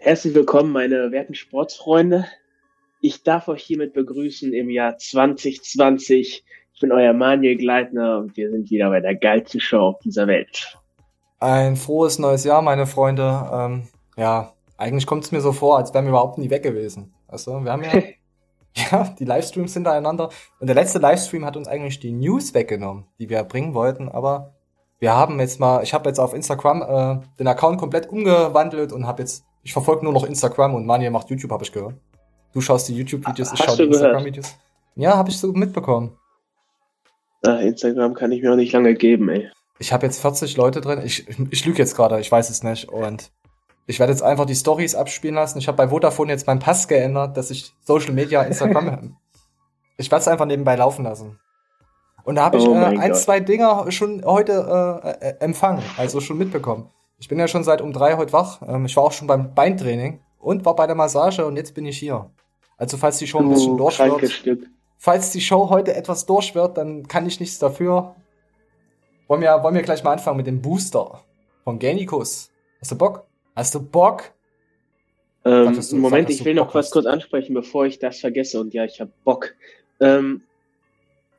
Herzlich willkommen, meine werten Sportsfreunde. Ich darf euch hiermit begrüßen im Jahr 2020. Ich bin euer Manuel Gleitner und wir sind wieder bei der geilsten Show auf dieser Welt. Ein frohes neues Jahr, meine Freunde. Ähm, ja, eigentlich kommt es mir so vor, als wären wir überhaupt nie weg gewesen. Also, wir haben ja, ja, die Livestreams hintereinander. Und der letzte Livestream hat uns eigentlich die News weggenommen, die wir bringen wollten. Aber wir haben jetzt mal, ich habe jetzt auf Instagram äh, den Account komplett umgewandelt und habe jetzt, ich verfolge nur noch Instagram und Manja macht YouTube, habe ich gehört. Du schaust die YouTube-Videos, ich schaue die Instagram-Videos. Ja, habe ich so mitbekommen. Ach, Instagram kann ich mir auch nicht lange geben, ey. Ich habe jetzt 40 Leute drin. Ich, ich, ich lüge jetzt gerade, ich weiß es nicht. Und ich werde jetzt einfach die Stories abspielen lassen. Ich habe bei Vodafone jetzt meinen Pass geändert, dass ich Social Media Instagram. ich werde es einfach nebenbei laufen lassen. Und da habe ich oh äh, ein, Gott. zwei Dinger schon heute äh, äh, empfangen, also schon mitbekommen. Ich bin ja schon seit um drei heute wach. Ähm, ich war auch schon beim Beintraining und war bei der Massage und jetzt bin ich hier. Also falls die Show ein bisschen durch wird, falls die Show heute etwas durch wird, dann kann ich nichts dafür. Wollen wir, wollen wir gleich mal anfangen mit dem Booster von Genikus. Hast du Bock? Hast du Bock? Ähm, du, Moment, ich will noch was kurz ansprechen, bevor ich das vergesse. Und ja, ich habe Bock. Ähm,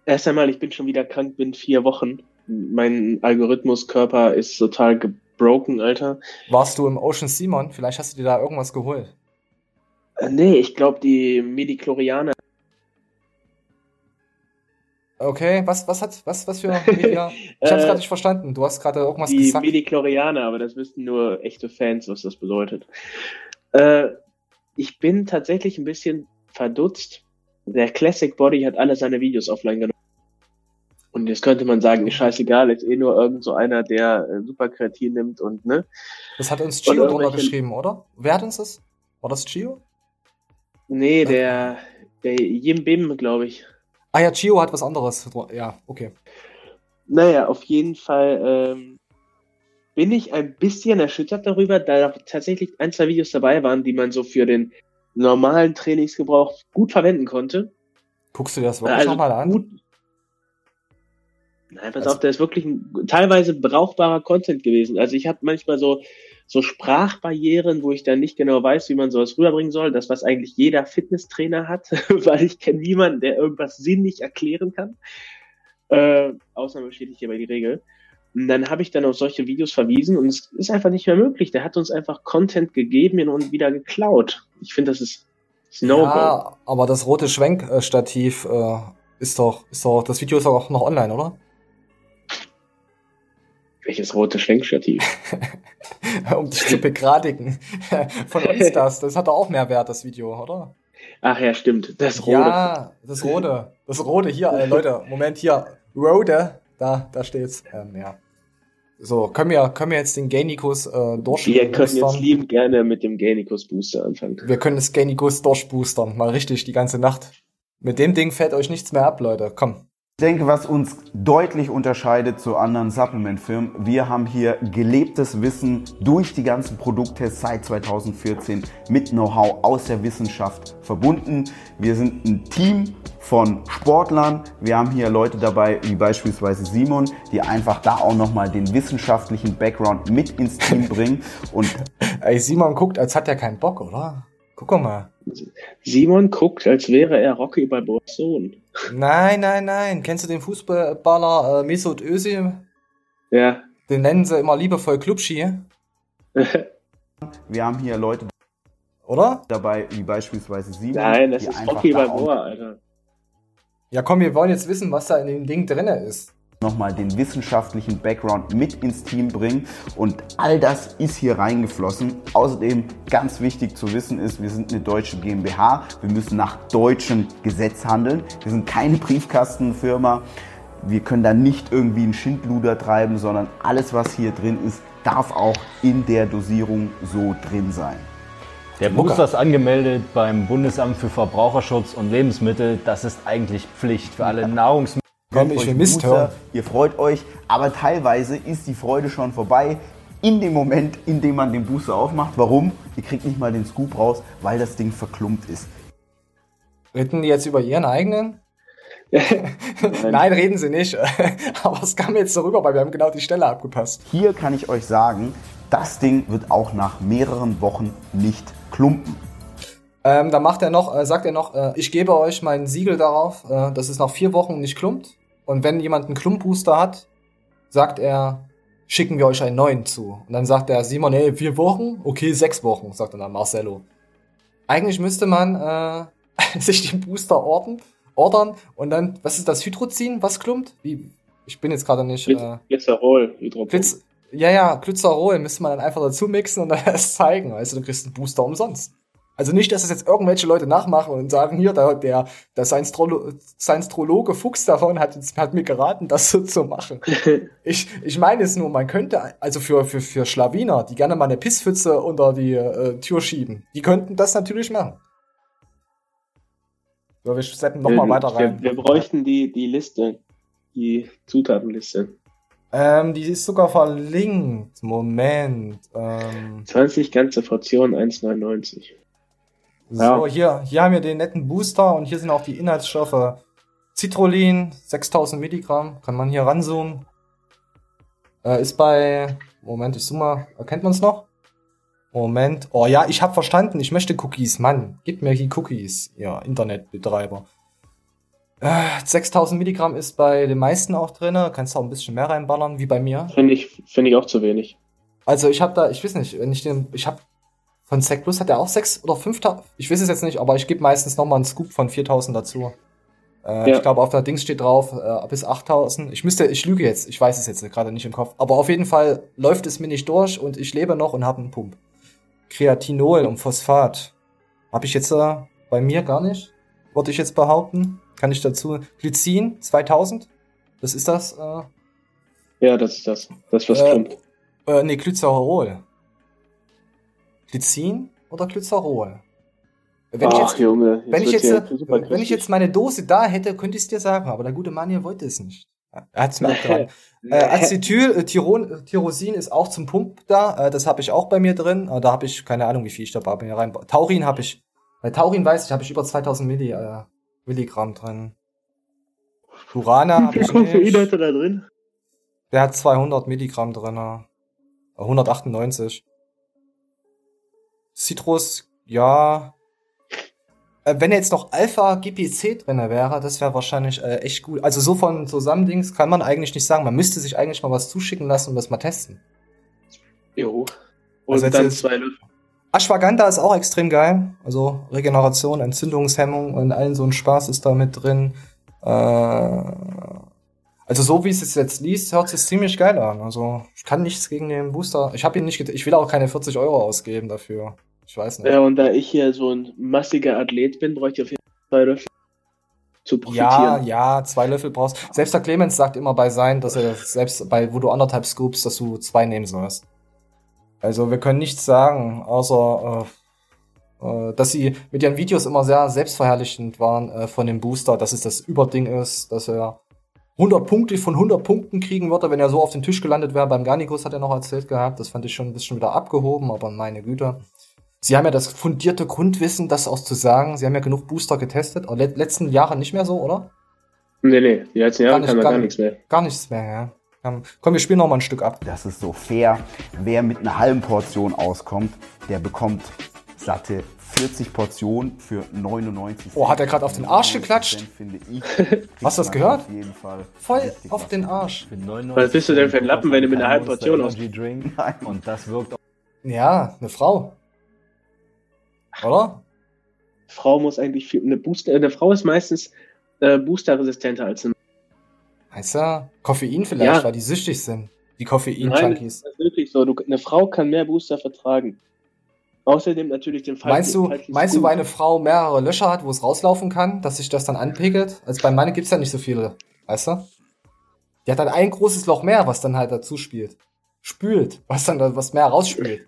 erst einmal, ich bin schon wieder krank, bin vier Wochen. Mein Algorithmuskörper ist total gebroken, Alter. Warst du im Ocean Simon? Vielleicht hast du dir da irgendwas geholt. Äh, nee, ich glaube, die Medichlorianer. Okay, was, was hat, was, was für Media? Ich hab's äh, gerade nicht verstanden. Du hast gerade irgendwas die gesagt. Die Medichlorianer, aber das wissen nur echte Fans, was das bedeutet. Äh, ich bin tatsächlich ein bisschen verdutzt. Der Classic Body hat alle seine Videos offline genommen. Und jetzt könnte man sagen, ist scheißegal, ist eh nur irgend so einer, der äh, super Kreatin nimmt und ne. Das hat uns Chio drunter geschrieben, oder? Wer hat uns das? War das Chio? Nee, der, der Jim Bim, glaube ich. Ah ja, Chio hat was anderes. Ja, okay. Naja, auf jeden Fall ähm, bin ich ein bisschen erschüttert darüber, da tatsächlich ein, zwei Videos dabei waren, die man so für den normalen Trainingsgebrauch gut verwenden konnte. Guckst du dir das wirklich also nochmal an? Gut, Nein, pass also, auf, der ist wirklich ein, teilweise brauchbarer Content gewesen. Also ich habe manchmal so so Sprachbarrieren, wo ich dann nicht genau weiß, wie man sowas rüberbringen soll. Das, was eigentlich jeder Fitnesstrainer hat, weil ich kenne niemanden, der irgendwas sinnlich erklären kann. Äh, Ausnahme bestätigt hierbei die Regel. Und dann habe ich dann auf solche Videos verwiesen und es ist einfach nicht mehr möglich. Der hat uns einfach Content gegeben und wieder geklaut. Ich finde, das ist Snowball. Ja, aber das rote Schwenkstativ äh, ist doch, ist doch, das Video ist doch auch noch online, oder? Welches rote Schwenkstativ? um dich zu begradigen. Von uns das. Das hat doch auch mehr Wert, das Video, oder? Ach ja, stimmt. Das rote. Ja, das rote. Das rote hier, äh, Leute. Moment, hier. Rode. Da, da steht's. Ähm, ja. So, können wir, können wir jetzt den Gainikus äh, durchboostern? Wir können jetzt lieben gerne mit dem Gainikus Booster anfangen. Wir können das Gainikus durchboostern. Mal richtig die ganze Nacht. Mit dem Ding fällt euch nichts mehr ab, Leute. Komm. Ich denke, was uns deutlich unterscheidet zu anderen Supplement-Firmen, wir haben hier gelebtes Wissen durch die ganzen Produkttests seit 2014 mit Know-how aus der Wissenschaft verbunden. Wir sind ein Team von Sportlern. Wir haben hier Leute dabei, wie beispielsweise Simon, die einfach da auch nochmal den wissenschaftlichen Background mit ins Team bringen. Und Ey, Simon guckt, als hat er keinen Bock, oder? Guck mal. Simon guckt, als wäre er Rocky bei Sohn. Nein, nein, nein. Kennst du den Fußballer äh, Mesut Özil? Ja. Den nennen sie immer liebevoll Klubschi. Wir haben hier Leute oder? Dabei, wie beispielsweise Simon. Nein, das ist Rocky Balboa, Alter. Ja, komm, wir wollen jetzt wissen, was da in dem Ding drin ist nochmal den wissenschaftlichen Background mit ins Team bringen und all das ist hier reingeflossen. Außerdem ganz wichtig zu wissen ist, wir sind eine deutsche GmbH, wir müssen nach deutschem Gesetz handeln. Wir sind keine Briefkastenfirma. Wir können da nicht irgendwie einen Schindluder treiben, sondern alles, was hier drin ist, darf auch in der Dosierung so drin sein. Der Booster ist angemeldet beim Bundesamt für Verbraucherschutz und Lebensmittel. Das ist eigentlich Pflicht für alle Nahrungsmittel. Komm, ich will Mist hören. Ihr freut euch, aber teilweise ist die Freude schon vorbei in dem Moment, in dem man den Booster aufmacht. Warum? Ihr kriegt nicht mal den Scoop raus, weil das Ding verklumpt ist. Reden die jetzt über ihren eigenen? Nein, reden sie nicht. Aber es kam jetzt so rüber, weil wir haben genau die Stelle abgepasst. Hier kann ich euch sagen, Das Ding wird auch nach mehreren Wochen nicht klumpen. Ähm, dann macht er noch, äh, sagt er noch, äh, ich gebe euch mein Siegel darauf, äh, dass es nach vier Wochen nicht klumpt. Und wenn jemand einen Klumpbooster hat, sagt er, schicken wir euch einen neuen zu. Und dann sagt er, Simon, ey, vier Wochen? Okay, sechs Wochen, sagt dann Marcello. Eigentlich müsste man äh, sich den Booster ordern, ordern und dann, was ist das, Hydrozin, was klumpt? Wie, ich bin jetzt gerade nicht... Äh, Glycerol, Hydrozin. Ja, ja, Glycerol müsste man dann einfach dazu mixen und dann erst zeigen. Also du kriegst einen Booster umsonst. Also nicht, dass es jetzt irgendwelche Leute nachmachen und sagen, hier, der, der, der Science-Trologe Fuchs davon hat, hat mir geraten, das so zu machen. ich, ich meine es nur, man könnte, also für, für, für Schlawiner, die gerne mal eine Pisspfütze unter die äh, Tür schieben, die könnten das natürlich machen. So, wir steppen nochmal weiter rein. Wir, wir, bräuchten die, die Liste, die Zutatenliste. Ähm, die ist sogar verlinkt. Moment. Ähm, 20 ganze Portionen 1,99. So, ja. hier, hier haben wir den netten Booster und hier sind auch die Inhaltsstoffe. Citrullin, 6000 Milligramm, kann man hier ranzoomen. Äh, ist bei, Moment, ich zoome mal, erkennt man es noch? Moment, oh ja, ich habe verstanden, ich möchte Cookies, Mann, gib mir die Cookies, ja, Internetbetreiber. Äh, 6000 Milligramm ist bei den meisten auch drin, kannst auch ein bisschen mehr reinballern, wie bei mir. Finde ich, finde ich auch zu wenig. Also ich habe da, ich weiß nicht, wenn ich den, ich habe von Sec Plus hat er auch 6 oder 5000. Ich weiß es jetzt nicht, aber ich gebe meistens nochmal einen Scoop von 4000 dazu. Äh, ja. Ich glaube, auf der Dings steht drauf äh, bis 8000. Ich müsste, ich lüge jetzt, ich weiß es jetzt gerade nicht im Kopf. Aber auf jeden Fall läuft es mir nicht durch und ich lebe noch und habe einen Pump. Kreatinol und Phosphat. Habe ich jetzt äh, bei mir gar nicht. Würde ich jetzt behaupten. Kann ich dazu. Glycin 2000. Das ist das. Äh, ja, das ist das. Das, was äh, kommt. Äh, nee, Glycerol. Glycin oder Glycerol? Wenn Ach, ich jetzt, Junge, wenn ich jetzt, wenn ich jetzt meine Dose da hätte, könnte ich es dir sagen, aber der gute Mann hier wollte es nicht. Er hat es mir abgeraten. äh, Acetyl, äh, Tyron, äh, Tyrosin ist auch zum Pump da. Äh, das habe ich auch bei mir drin. Äh, da habe ich keine Ahnung, wie viel ich da bei mir rein. Taurin habe ich. Bei Taurin weiß ich, habe ich über 2000 Milli, äh, Milligramm drin. Urana habe ich nicht. Wie hat er da drin? Der hat 200 Milligramm drin. 198. Citrus, ja. Äh, wenn jetzt noch Alpha GPC drin wäre, das wäre wahrscheinlich äh, echt gut. Also so von Zusammendings kann man eigentlich nicht sagen. Man müsste sich eigentlich mal was zuschicken lassen und das mal testen. Jo. Und also dann zwei Löffel. Ashwagandha ist auch extrem geil. Also Regeneration, Entzündungshemmung und allen so ein Spaß ist da mit drin. Äh, also so wie es jetzt liest, hört es ziemlich geil an. Also ich kann nichts gegen den Booster. Ich habe ihn nicht, ich will auch keine 40 Euro ausgeben dafür. Ich weiß nicht. Ja, und da ich hier so ein massiger Athlet bin, bräuchte ich auf jeden Fall zwei Löffel zu profitieren. Ja, ja, zwei Löffel brauchst. Selbst der Clemens sagt immer bei sein, dass er selbst bei, wo du anderthalb Scoops, dass du zwei nehmen sollst. Also wir können nichts sagen, außer äh, äh, dass sie mit ihren Videos immer sehr selbstverherrlichend waren äh, von dem Booster, dass es das Überding ist, dass er 100 Punkte von 100 Punkten kriegen würde, wenn er so auf den Tisch gelandet wäre. Beim Garnikus hat er noch erzählt gehabt. Das fand ich schon ein bisschen wieder abgehoben, aber meine Güte. Sie haben ja das fundierte Grundwissen, das auch zu sagen. Sie haben ja genug Booster getestet. Aber let letzten Jahre nicht mehr so, oder? Nee, nee, die letzten Jahre kann man gar, gar nichts mehr. Gar nichts mehr, ja. Komm, wir spielen noch mal ein Stück ab. Das ist so fair. Wer mit einer halben Portion auskommt, der bekommt satte 40 Portionen für 99 Cent. Oh, hat er gerade auf den Arsch geklatscht? Finde ich. Hast du das gehört? Auf jeden Fall. Voll auf den Arsch. Was bist du denn für ein Lappen, wenn du mit einer halben Portion ausgehst? Und das wirkt auch. Ja, eine Frau. Oder? Frau muss eigentlich viel. Eine, Booster, eine Frau ist meistens äh, boosterresistenter als ein Weißt du? Koffein vielleicht, ja. weil die süchtig sind. Die Koffein-Junkies. Das ist wirklich so. Du, eine Frau kann mehr Booster vertragen. Außerdem natürlich den Fall. Meinst du, meinst du, weil eine Frau mehrere Löcher hat, wo es rauslaufen kann, dass sich das dann anpegelt? Also bei Mann gibt's ja nicht so viele, weißt du? Die hat dann ein großes Loch mehr, was dann halt dazu spielt. Spült, was dann was mehr rausspült.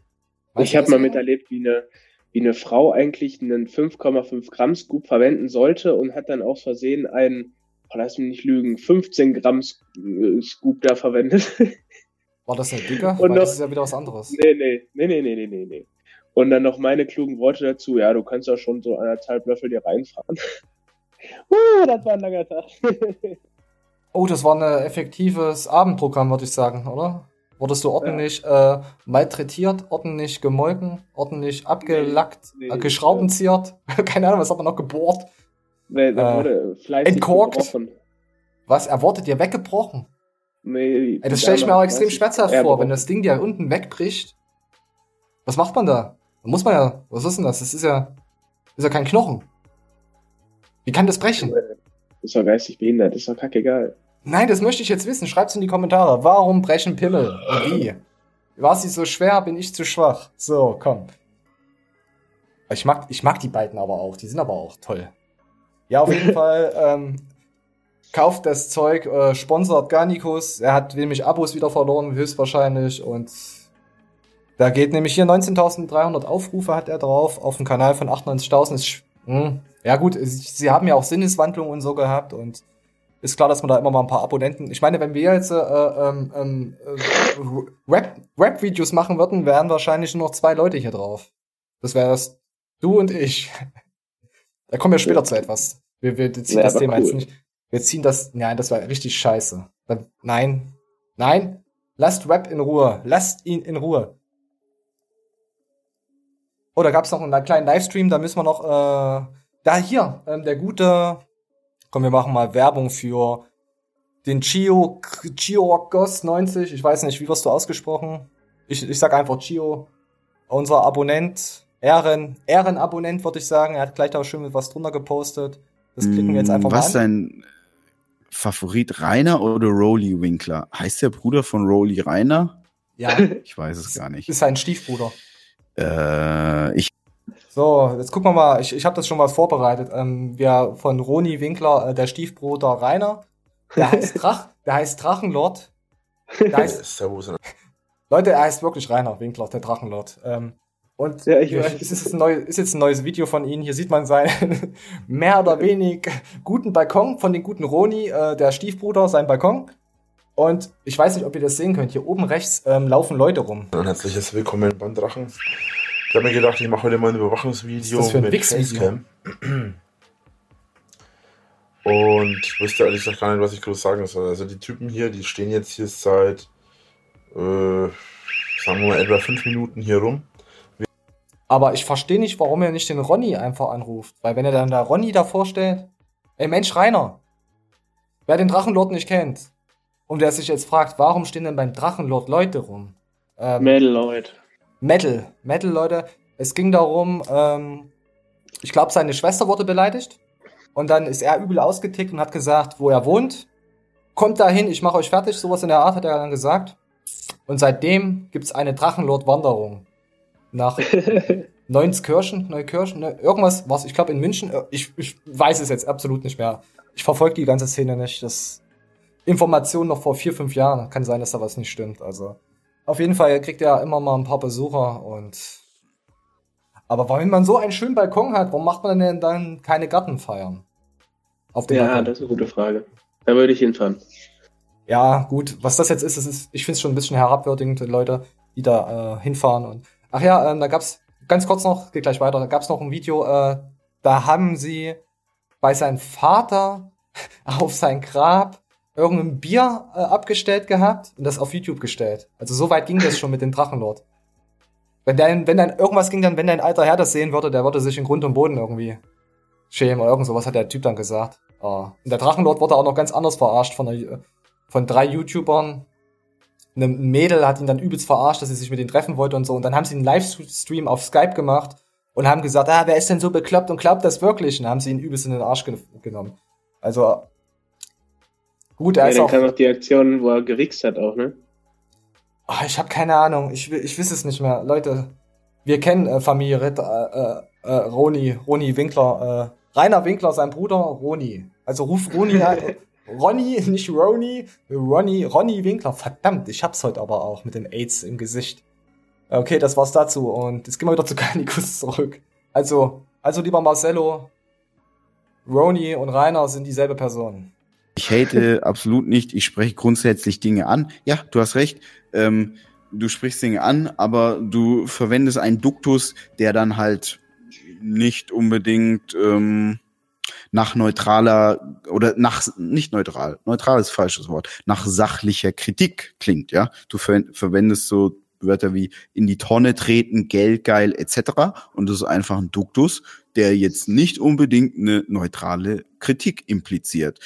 Weißt ich habe mal miterlebt, wie eine, wie eine Frau eigentlich einen 5,5 Gramm Scoop verwenden sollte und hat dann aus Versehen einen, oh, lass mich nicht lügen, 15 Gramm äh, Scoop da verwendet. War das nicht dicker? Und noch, das ist ja wieder was anderes. Nee, nee, nee, nee, nee, nee, nee. Und dann noch meine klugen Worte dazu. Ja, du kannst ja schon so anderthalb Löffel dir reinfahren. uh, das war ein langer Tag. oh, das war ein effektives Abendprogramm, würde ich sagen, oder? Wurdest du ordentlich äh, malträtiert, ordentlich gemolken, ordentlich abgelackt, Nee, äh, nee, geschraubenziert? Keine Ahnung, was hat man noch gebohrt? Nee, da Äh, wurde fleißig entkorkt. gebrochen. Was erwartet dir weggebrochen? Nee, Ey, das stelle ich mir auch extrem schmerzhaft er vor, wenn das Ding dir unten wegbricht. Was macht man da? Da muss man ja, was ist denn das? Das ist ja, ist ja kein Knochen. Wie kann das brechen? Ist doch geistig behindert, ist doch kackegal. Nein, das möchte ich jetzt wissen. Schreibt's in die Kommentare. Warum brechen Pimmel? Und wie? War sie so schwer, bin ich zu schwach. So, komm. Ich mag, ich mag die beiden aber auch. Die sind aber auch toll. Ja, auf jeden Fall. Ähm, kauft das Zeug, äh, sponsert Garnicus. Er hat nämlich Abos wieder verloren, höchstwahrscheinlich. Und da geht nämlich hier 19.300 Aufrufe hat er drauf. Auf dem Kanal von 98.000 ist... sch- Hm, ja gut, sie sie haben ja auch Sinneswandlungen und so gehabt. Und ist klar, dass man da immer mal ein paar Abonnenten. Ich meine, wenn wir jetzt äh, ähm, ähm, äh, Rap- Rap-Videos machen würden, wären wahrscheinlich nur noch zwei Leute hier drauf. Das wär's du und ich. Da kommen wir später zu etwas. Wir, wir ziehen Ja, das Thema cool. jetzt nicht. Wir ziehen das. Nein, das war richtig scheiße. Nein. Nein. Lasst Rap in Ruhe. Lasst ihn in Ruhe. Oh, da gab's noch einen kleinen Livestream, da müssen wir noch, äh, da hier, ähm, der gute, komm, wir machen mal Werbung für den Chio, Chio Ghost 90, ich weiß nicht, wie wirst du ausgesprochen? Ich, ich sag einfach Chio, unser Abonnent, Ehren, Ehrenabonnent, würde ich sagen, er hat gleich da schön mit was drunter gepostet. Das klicken wir jetzt einfach Mm, Was mal an. dein Favorit, Rainer oder Rolly Winkler? Heißt der Bruder von Rolly Rainer? Ja, Ich weiß es gar nicht. ist sein Stiefbruder. Äh, ich So, jetzt gucken wir mal, ich, ich habe das schon mal vorbereitet. Ähm, wir von Roni Winkler, äh, der Stiefbruder Rainer, der heißt Drach, der heißt Drachenlord. Der heißt, Servus. Leute, er heißt wirklich Rainer Winkler, der Drachenlord. Ähm, und Ja, ich weiß. ist, jetzt ein neu, ist jetzt ein neues Video von Ihnen. Hier sieht man seinen mehr oder wenig guten Balkon von den guten Roni, äh, der Stiefbruder, sein Balkon. Und ich weiß nicht, ob ihr das sehen könnt. Hier oben rechts ähm, laufen Leute rum. Ein herzliches Willkommen beim Drachen. Ich habe mir gedacht, ich mache heute mal ein Überwachungsvideo Was ist das für ein mit Wix-Video? Facecam. Und ich wusste ehrlich gesagt gar nicht, was ich groß sagen soll. Also die Typen hier, die stehen jetzt hier seit, äh, sagen wir mal, etwa fünf Minuten hier rum. Aber ich verstehe nicht, warum er nicht den Ronny einfach anruft. Weil wenn er dann da Ronny davor stellt, ey Mensch, Rainer, wer den Drachenlord nicht kennt und der sich jetzt fragt, warum stehen denn beim Drachenlord Leute rum? Ähm, Metal Lloyd. Metal, Metal, Leute. Es ging darum, ähm, ich glaube, seine Schwester wurde beleidigt. Und dann ist er übel ausgetickt und hat gesagt, wo er wohnt. Kommt dahin, ich mache euch fertig. Sowas in der Art hat er dann gesagt. Und seitdem gibt's eine Drachenlord-Wanderung. Nach Neunskirchen, Neukirchen, ne, irgendwas, was, ich glaube in München, äh, ich, ich weiß es jetzt absolut nicht mehr. Ich verfolge die ganze Szene nicht. Das Informationen noch vor vier, fünf Jahren. Kann sein, dass da was nicht stimmt. Also auf jeden Fall kriegt er immer mal ein paar Besucher und aber wenn man so einen schönen Balkon hat, warum macht man denn dann keine Gartenfeiern? Auf dem Ja, Balkon. das ist eine gute Frage. Da würde ich hinfahren. Ja, gut, was das jetzt ist, das ist ich finde es schon ein bisschen herabwürdigend, Leute, die da äh, hinfahren und ach ja, ähm, da gab's ganz kurz noch, geht gleich weiter, da gab's noch ein Video, äh, da haben sie bei seinem Vater auf sein Grab irgendein Bier äh, abgestellt gehabt und das auf YouTube gestellt. Also so weit ging das schon mit dem Drachenlord. Wenn dein, wenn dann irgendwas ging, dann, wenn dein alter Herr das sehen würde, der würde sich in Grund und Boden irgendwie schämen oder irgend sowas hat der Typ dann gesagt. Ah. Und der Drachenlord wurde auch noch ganz anders verarscht von, einer, von drei YouTubern. Eine Mädel hat ihn dann übelst verarscht, dass sie sich mit ihm treffen wollte und so. Und dann haben sie einen Livestream auf Skype gemacht und haben gesagt, ah, wer ist denn so bekloppt und glaubt das wirklich? Und haben sie ihn übelst in den Arsch ge genommen. Also, gut, er Ja, ist dann auch, kam noch die Aktion, wo er gerichst hat auch, ne? Ah, ich habe keine Ahnung. Ich, ich weiß es nicht mehr. Leute, wir kennen äh, Familie Ritter, äh, äh, Roni, Roni Winkler, äh, Rainer Winkler, sein Bruder, Roni. Also ruf Roni an. Ronny, nicht Roni, Ronny, Ronny Winkler. Verdammt, ich hab's heute aber auch mit den AIDS im Gesicht. Okay, das war's dazu. Und jetzt gehen wir wieder zu Garnikus zurück. Also, also lieber Marcello, Roni und Rainer sind dieselbe Person. Ich hate absolut nicht. Ich spreche grundsätzlich Dinge an. Ja, du hast recht. Ähm, du sprichst Dinge an, aber du verwendest einen Duktus, der dann halt nicht unbedingt ähm, nach neutraler oder nach nicht neutral, neutral ist falsches Wort, nach sachlicher Kritik klingt, ja. Du ver verwendest so Wörter wie in die Tonne treten, geldgeil etc. Und das ist einfach ein Duktus, der jetzt nicht unbedingt eine neutrale Kritik impliziert.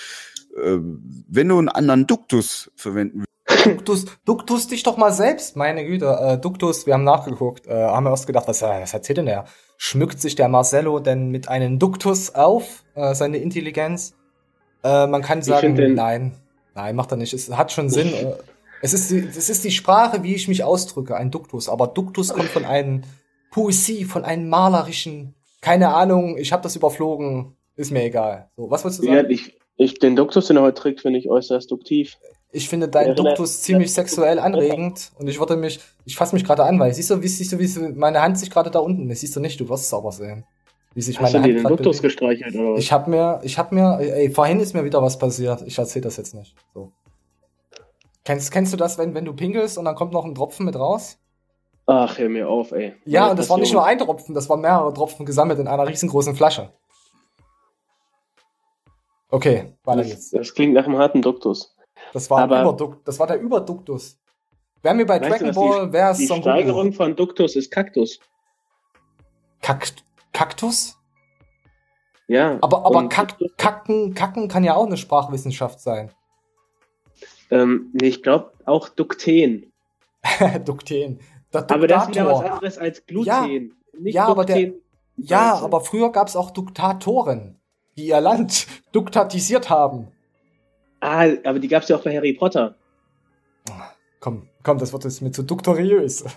Äh, wenn du einen anderen Duktus verwenden willst, Duktus, Duktus dich doch mal selbst, meine Güte. Äh, Duktus, wir haben nachgeguckt, äh, haben wir erst gedacht, was, äh, was erzählt denn der? Schmückt sich der Marcello denn mit einem Duktus auf, äh, seine Intelligenz? Äh, man kann sagen, nein, nein, macht er nicht. Es hat schon Sinn. Äh, es ist, die, es ist die Sprache, wie ich mich ausdrücke, ein Duktus. Aber Duktus kommt von einem Poesie, von einem malerischen, keine Ahnung, ich habe das überflogen, ist mir egal. So, was wolltest du sagen? Ja, ich, ich, den Duktus, den er heute trägt, finde ich äußerst duktiv. Ich finde deinen Duktus ziemlich sexuell anregend und ich würde mich, ich fasse mich gerade an, weil siehst du, wie siehst du, wie meine Hand sich gerade da unten ist. Siehst du nicht, du wirst es aber sehen. Wie sich Hast meine du Hand den Duktus gestreichelt oder was? Ich habe mir, ich habe mir, ey, vorhin ist mir wieder was passiert. Ich erzähle das jetzt nicht. So. Kennst, kennst du das, wenn, wenn du pinkelst und dann kommt noch ein Tropfen mit raus? Ach, hör mir auf, ey. Ja, und das war nicht nur ein Tropfen, das waren mehrere Tropfen gesammelt in einer riesengroßen Flasche. Okay, weiter das, geht's. Das klingt nach einem harten Duktus. Das war, Überduk das war der Überduktus. Wer mir bei Dragon Ball, wer ist Die Steigerung von Duktus ist Kaktus. Kakt Kaktus? Ja. Aber, aber Kak Kacken, Kacken kann ja auch eine Sprachwissenschaft sein. Ähm, nee, ich glaube auch Dukten. Dukten. Aber das ist wieder was anderes als Gluten. Ja, ja aber der, ja, aber früher gab es auch Duktatoren, die ihr Land duktatisiert haben. Ah, aber die gab es ja auch bei Harry Potter. Komm, komm, das wird jetzt mir zu duktoriös.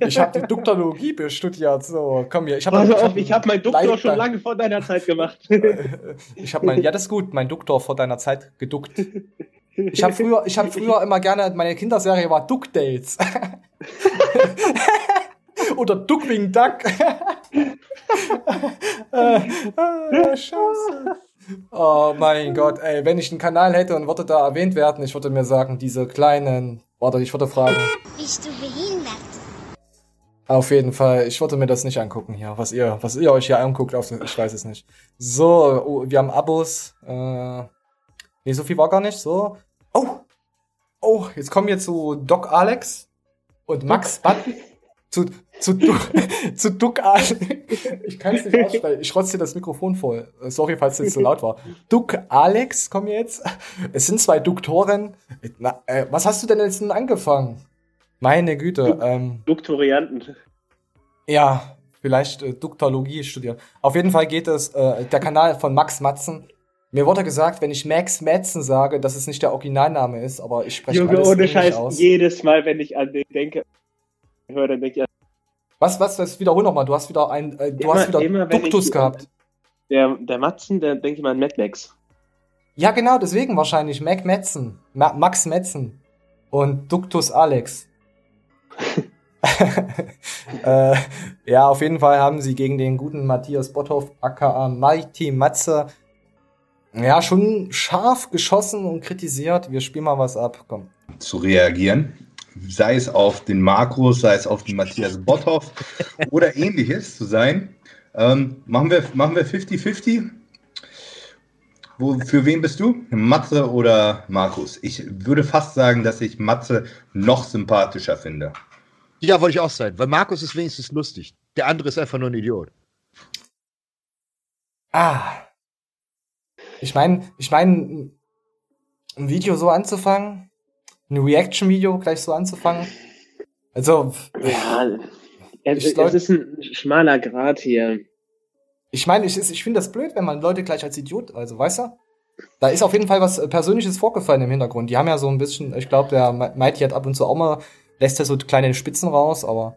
ich habe die Duktologie studiert. So, komm hier. Ich habe also hab, ich hab meinen Doktor Leiter. schon lange vor deiner Zeit gemacht. ich habe mein, ja, das ist gut, mein Doktor vor deiner Zeit geduckt. Ich habe früher, ich habe früher immer gerne, meine Kinderserie war DuckDates. Oder Duckwing Duck. äh, äh, Scheiße. Oh mein Gott, ey, wenn ich einen Kanal hätte und würde da erwähnt werden, ich würde mir sagen, diese kleinen. Warte, ich würde fragen. Bist du behindert? Auf jeden Fall, ich würde mir das nicht angucken hier, was ihr, was ihr euch hier anguckt, auf, ich weiß es nicht. So, oh, wir haben Abos. Äh, nee, so viel war gar nicht. So. Oh! Oh, jetzt kommen wir zu Doc Alex und Max Button zu, zu, du, zu Duck Alex. Ich kann es nicht aussprechen. Ich rotze dir das Mikrofon voll. Sorry, falls es jetzt so laut war. Duck Alex kommen jetzt. Es sind zwei Duktoren. Na, äh, was hast du denn jetzt angefangen? Meine Güte. Ähm, Duktorianten. Ja, vielleicht äh, Duktologie studieren. Auf jeden Fall geht es, äh, der Kanal von Max Matzen. Mir wurde gesagt, wenn ich Max Matzen sage, dass es nicht der Originalname ist, aber ich spreche Junge, ohne Scheiß, aus. jedes Mal, wenn ich an den denke, höre, dann denke ich was, was, das wiederhol nochmal. Du hast wieder ein, äh, du immer, hast wieder immer, Duktus ich, gehabt. Der, der Matzen, der denke ich mal an Mad Max. Ja, genau, deswegen wahrscheinlich. Mac Metzen. Ma Max Metzen. Und Duktus Alex. äh, ja, auf jeden Fall haben sie gegen den guten Matthias Botthoff, aka Mighty Matze, ja, schon scharf geschossen und kritisiert. Wir spielen mal was ab. Komm. Zu reagieren sei es auf den Markus, sei es auf den Matthias Botthoff oder ähnliches zu sein. Ähm, machen wir 50-50? Machen wir 50 für wen bist du? Matze oder Markus? Ich würde fast sagen, dass ich Matze noch sympathischer finde. Ja, wollte ich auch sein, weil Markus ist wenigstens lustig. Der andere ist einfach nur ein Idiot. Ah. Ich meine, ich meine, ein Video so anzufangen, ein Reaction-Video gleich so anzufangen. Also. Ja, es, ich es ist ein schmaler Grad hier. Ich meine, ich, ich finde das blöd, wenn man Leute gleich als Idiot, also weißt du? Da ist auf jeden Fall was Persönliches vorgefallen im Hintergrund. Die haben ja so ein bisschen, ich glaube, der Mighty hat ab und zu auch mal, lässt ja so kleine Spitzen raus, aber.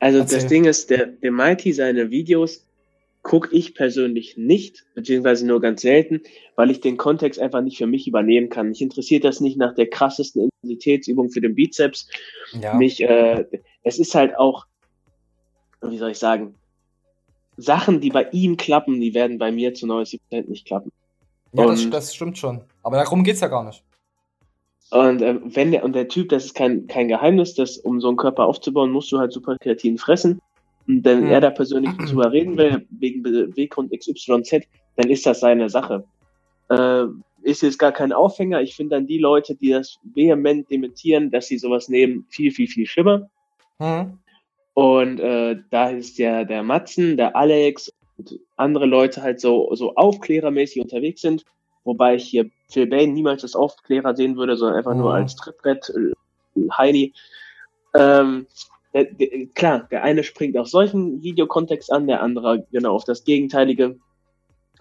Also Erzähl. das Ding ist, der, der Mighty, seine Videos gucke ich persönlich nicht, beziehungsweise nur ganz selten, weil ich den Kontext einfach nicht für mich übernehmen kann. Mich interessiert das nicht nach der krassesten Intensitätsübung für den Bizeps. Ja. Mich, äh, es ist halt auch, wie soll ich sagen, Sachen, die bei ihm klappen, die werden bei mir zu 90% nicht klappen. Ja, das, das, stimmt schon. Aber darum geht's ja gar nicht. Und äh, wenn der, und der Typ, das ist kein, kein Geheimnis, dass um so einen Körper aufzubauen, musst du halt super kreatin fressen. Und wenn Mhm. er da persönlich drüber reden will, wegen Beweggrund XYZ, dann ist das seine Sache. Äh, ist jetzt gar kein Aufhänger. Ich finde dann die Leute, die das vehement dementieren, dass sie sowas nehmen, viel, viel, viel schlimmer. Hm? Und äh, da ist ja der Matzen, der Alex und andere Leute halt so, so aufklärermäßig unterwegs sind. Wobei ich hier Phil Bain niemals als Aufklärer sehen würde, sondern einfach nur Mhm. als Trittbrett äh, Heini. Ähm, der, der, klar, der eine springt auf solchen Videokontext an, der andere genau auf das Gegenteilige.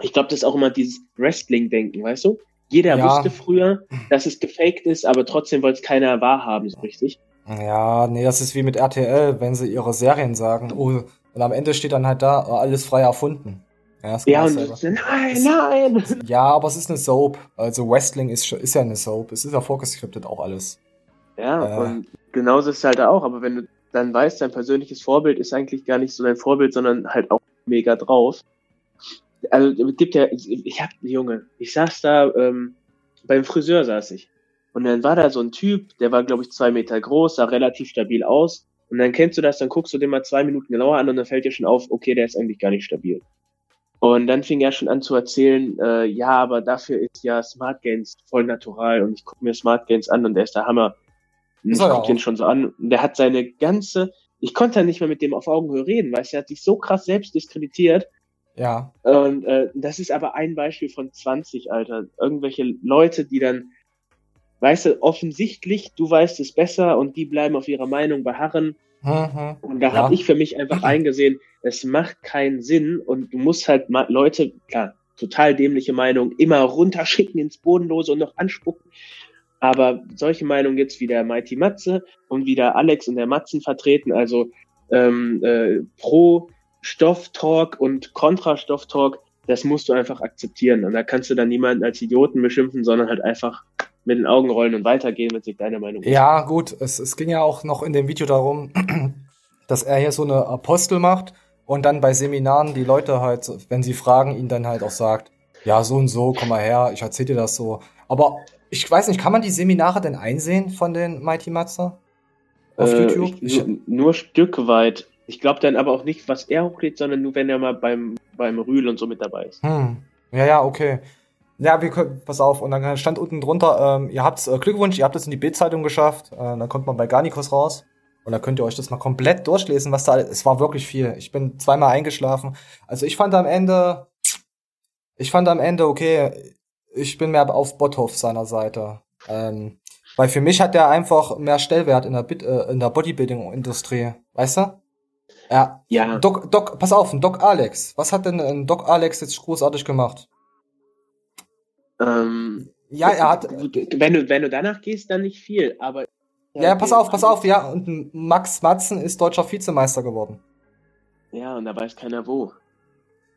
Ich glaube, das ist auch immer dieses Wrestling-Denken, weißt du? Jeder Ja. wusste früher, dass es gefaked ist, aber trotzdem wollte es keiner wahrhaben, so richtig. Ja, nee, das ist wie mit RTL, wenn sie ihre Serien sagen. Oh, und am Ende steht dann halt da, oh, alles frei erfunden. Ja, das Ja, und dasselbe. nein, nein! ja, aber es ist eine Soap. Also Wrestling ist, ist ja eine Soap. Es ist ja vorgeskriptet auch alles. Ja, Äh. und genauso ist es halt auch, aber wenn du dann weißt, dein persönliches Vorbild ist eigentlich gar nicht so dein Vorbild, sondern halt auch mega drauf. Also es gibt ja, ich hab, Junge, ich saß da, ähm, beim Friseur saß ich. Und dann war da so ein Typ, der war, glaube ich, zwei Meter groß, sah relativ stabil aus. Und dann kennst du das, dann guckst du den mal zwei Minuten genauer an und dann fällt dir schon auf, okay, der ist eigentlich gar nicht stabil. Und dann fing er schon an zu erzählen, äh, ja, aber dafür ist ja Smart Gains voll natural und ich gucke mir Smart Gains an und der ist der Hammer. Ich ja guck den auch. schon so an. Und der hat seine ganze, ich konnte ja nicht mehr mit dem auf Augenhöhe reden, weil er hat sich so krass selbst diskreditiert. Ja. Und äh, das ist aber ein Beispiel von 20, Alter. Irgendwelche Leute, die dann, weißt du, offensichtlich, du weißt es besser und die bleiben auf ihrer Meinung beharren. Mhm. Und da Ja. habe ich für mich einfach eingesehen, es macht keinen Sinn und du musst halt mal Leute, klar, total dämliche Meinung, immer runterschicken ins Bodenlose und noch anspucken. Aber solche Meinungen jetzt wie der Mighty Matze und wie der Alex und der Matzen vertreten, also ähm, äh, pro Stofftalk und kontra Stofftalk, das musst du einfach akzeptieren. Und da kannst du dann niemanden als Idioten beschimpfen, sondern halt einfach mit den Augen rollen und weitergehen, wenn sich deine Meinung. Ja, gut, es, es ging ja auch noch in dem Video darum, dass er hier so eine Apostel macht und dann bei Seminaren die Leute halt, wenn sie fragen, ihn dann halt auch sagt, ja, so und so, komm mal her, ich erzähl dir das so. Aber ich weiß nicht, kann man die Seminare denn einsehen von den Mighty Matze? Auf Äh, YouTube? Ich, nur, nur Stück weit. Ich glaube dann aber auch nicht, was er hochlädt, sondern nur, wenn er mal beim, beim Rühl und so mit dabei ist. Hm. Ja, ja, okay. Ja, wir können, pass auf, und dann stand unten drunter, ähm, ihr habt äh, Glückwunsch, ihr habt es in die Bildzeitung geschafft, äh, dann kommt man bei Garnikos raus und dann könnt ihr euch das mal komplett durchlesen, was da alles, es war wirklich viel. Ich bin zweimal eingeschlafen. Also ich fand am Ende, ich fand am Ende, okay, ich bin mehr auf Botthoff seiner Seite. Ähm, weil für mich hat der einfach mehr Stellwert in der, Bit- äh, in der Bodybuilding-Industrie, weißt du? Ja, Ja, Doc, Doc, pass auf, ein Doc Alex. Was hat denn ein Doc Alex jetzt großartig gemacht? ähm, Ja, er hat. wenn du, wenn du danach gehst, dann nicht viel, aber. Ja, pass auf, pass auf, ja. Und Max Matzen ist deutscher Vizemeister geworden. Ja, und da weiß keiner wo.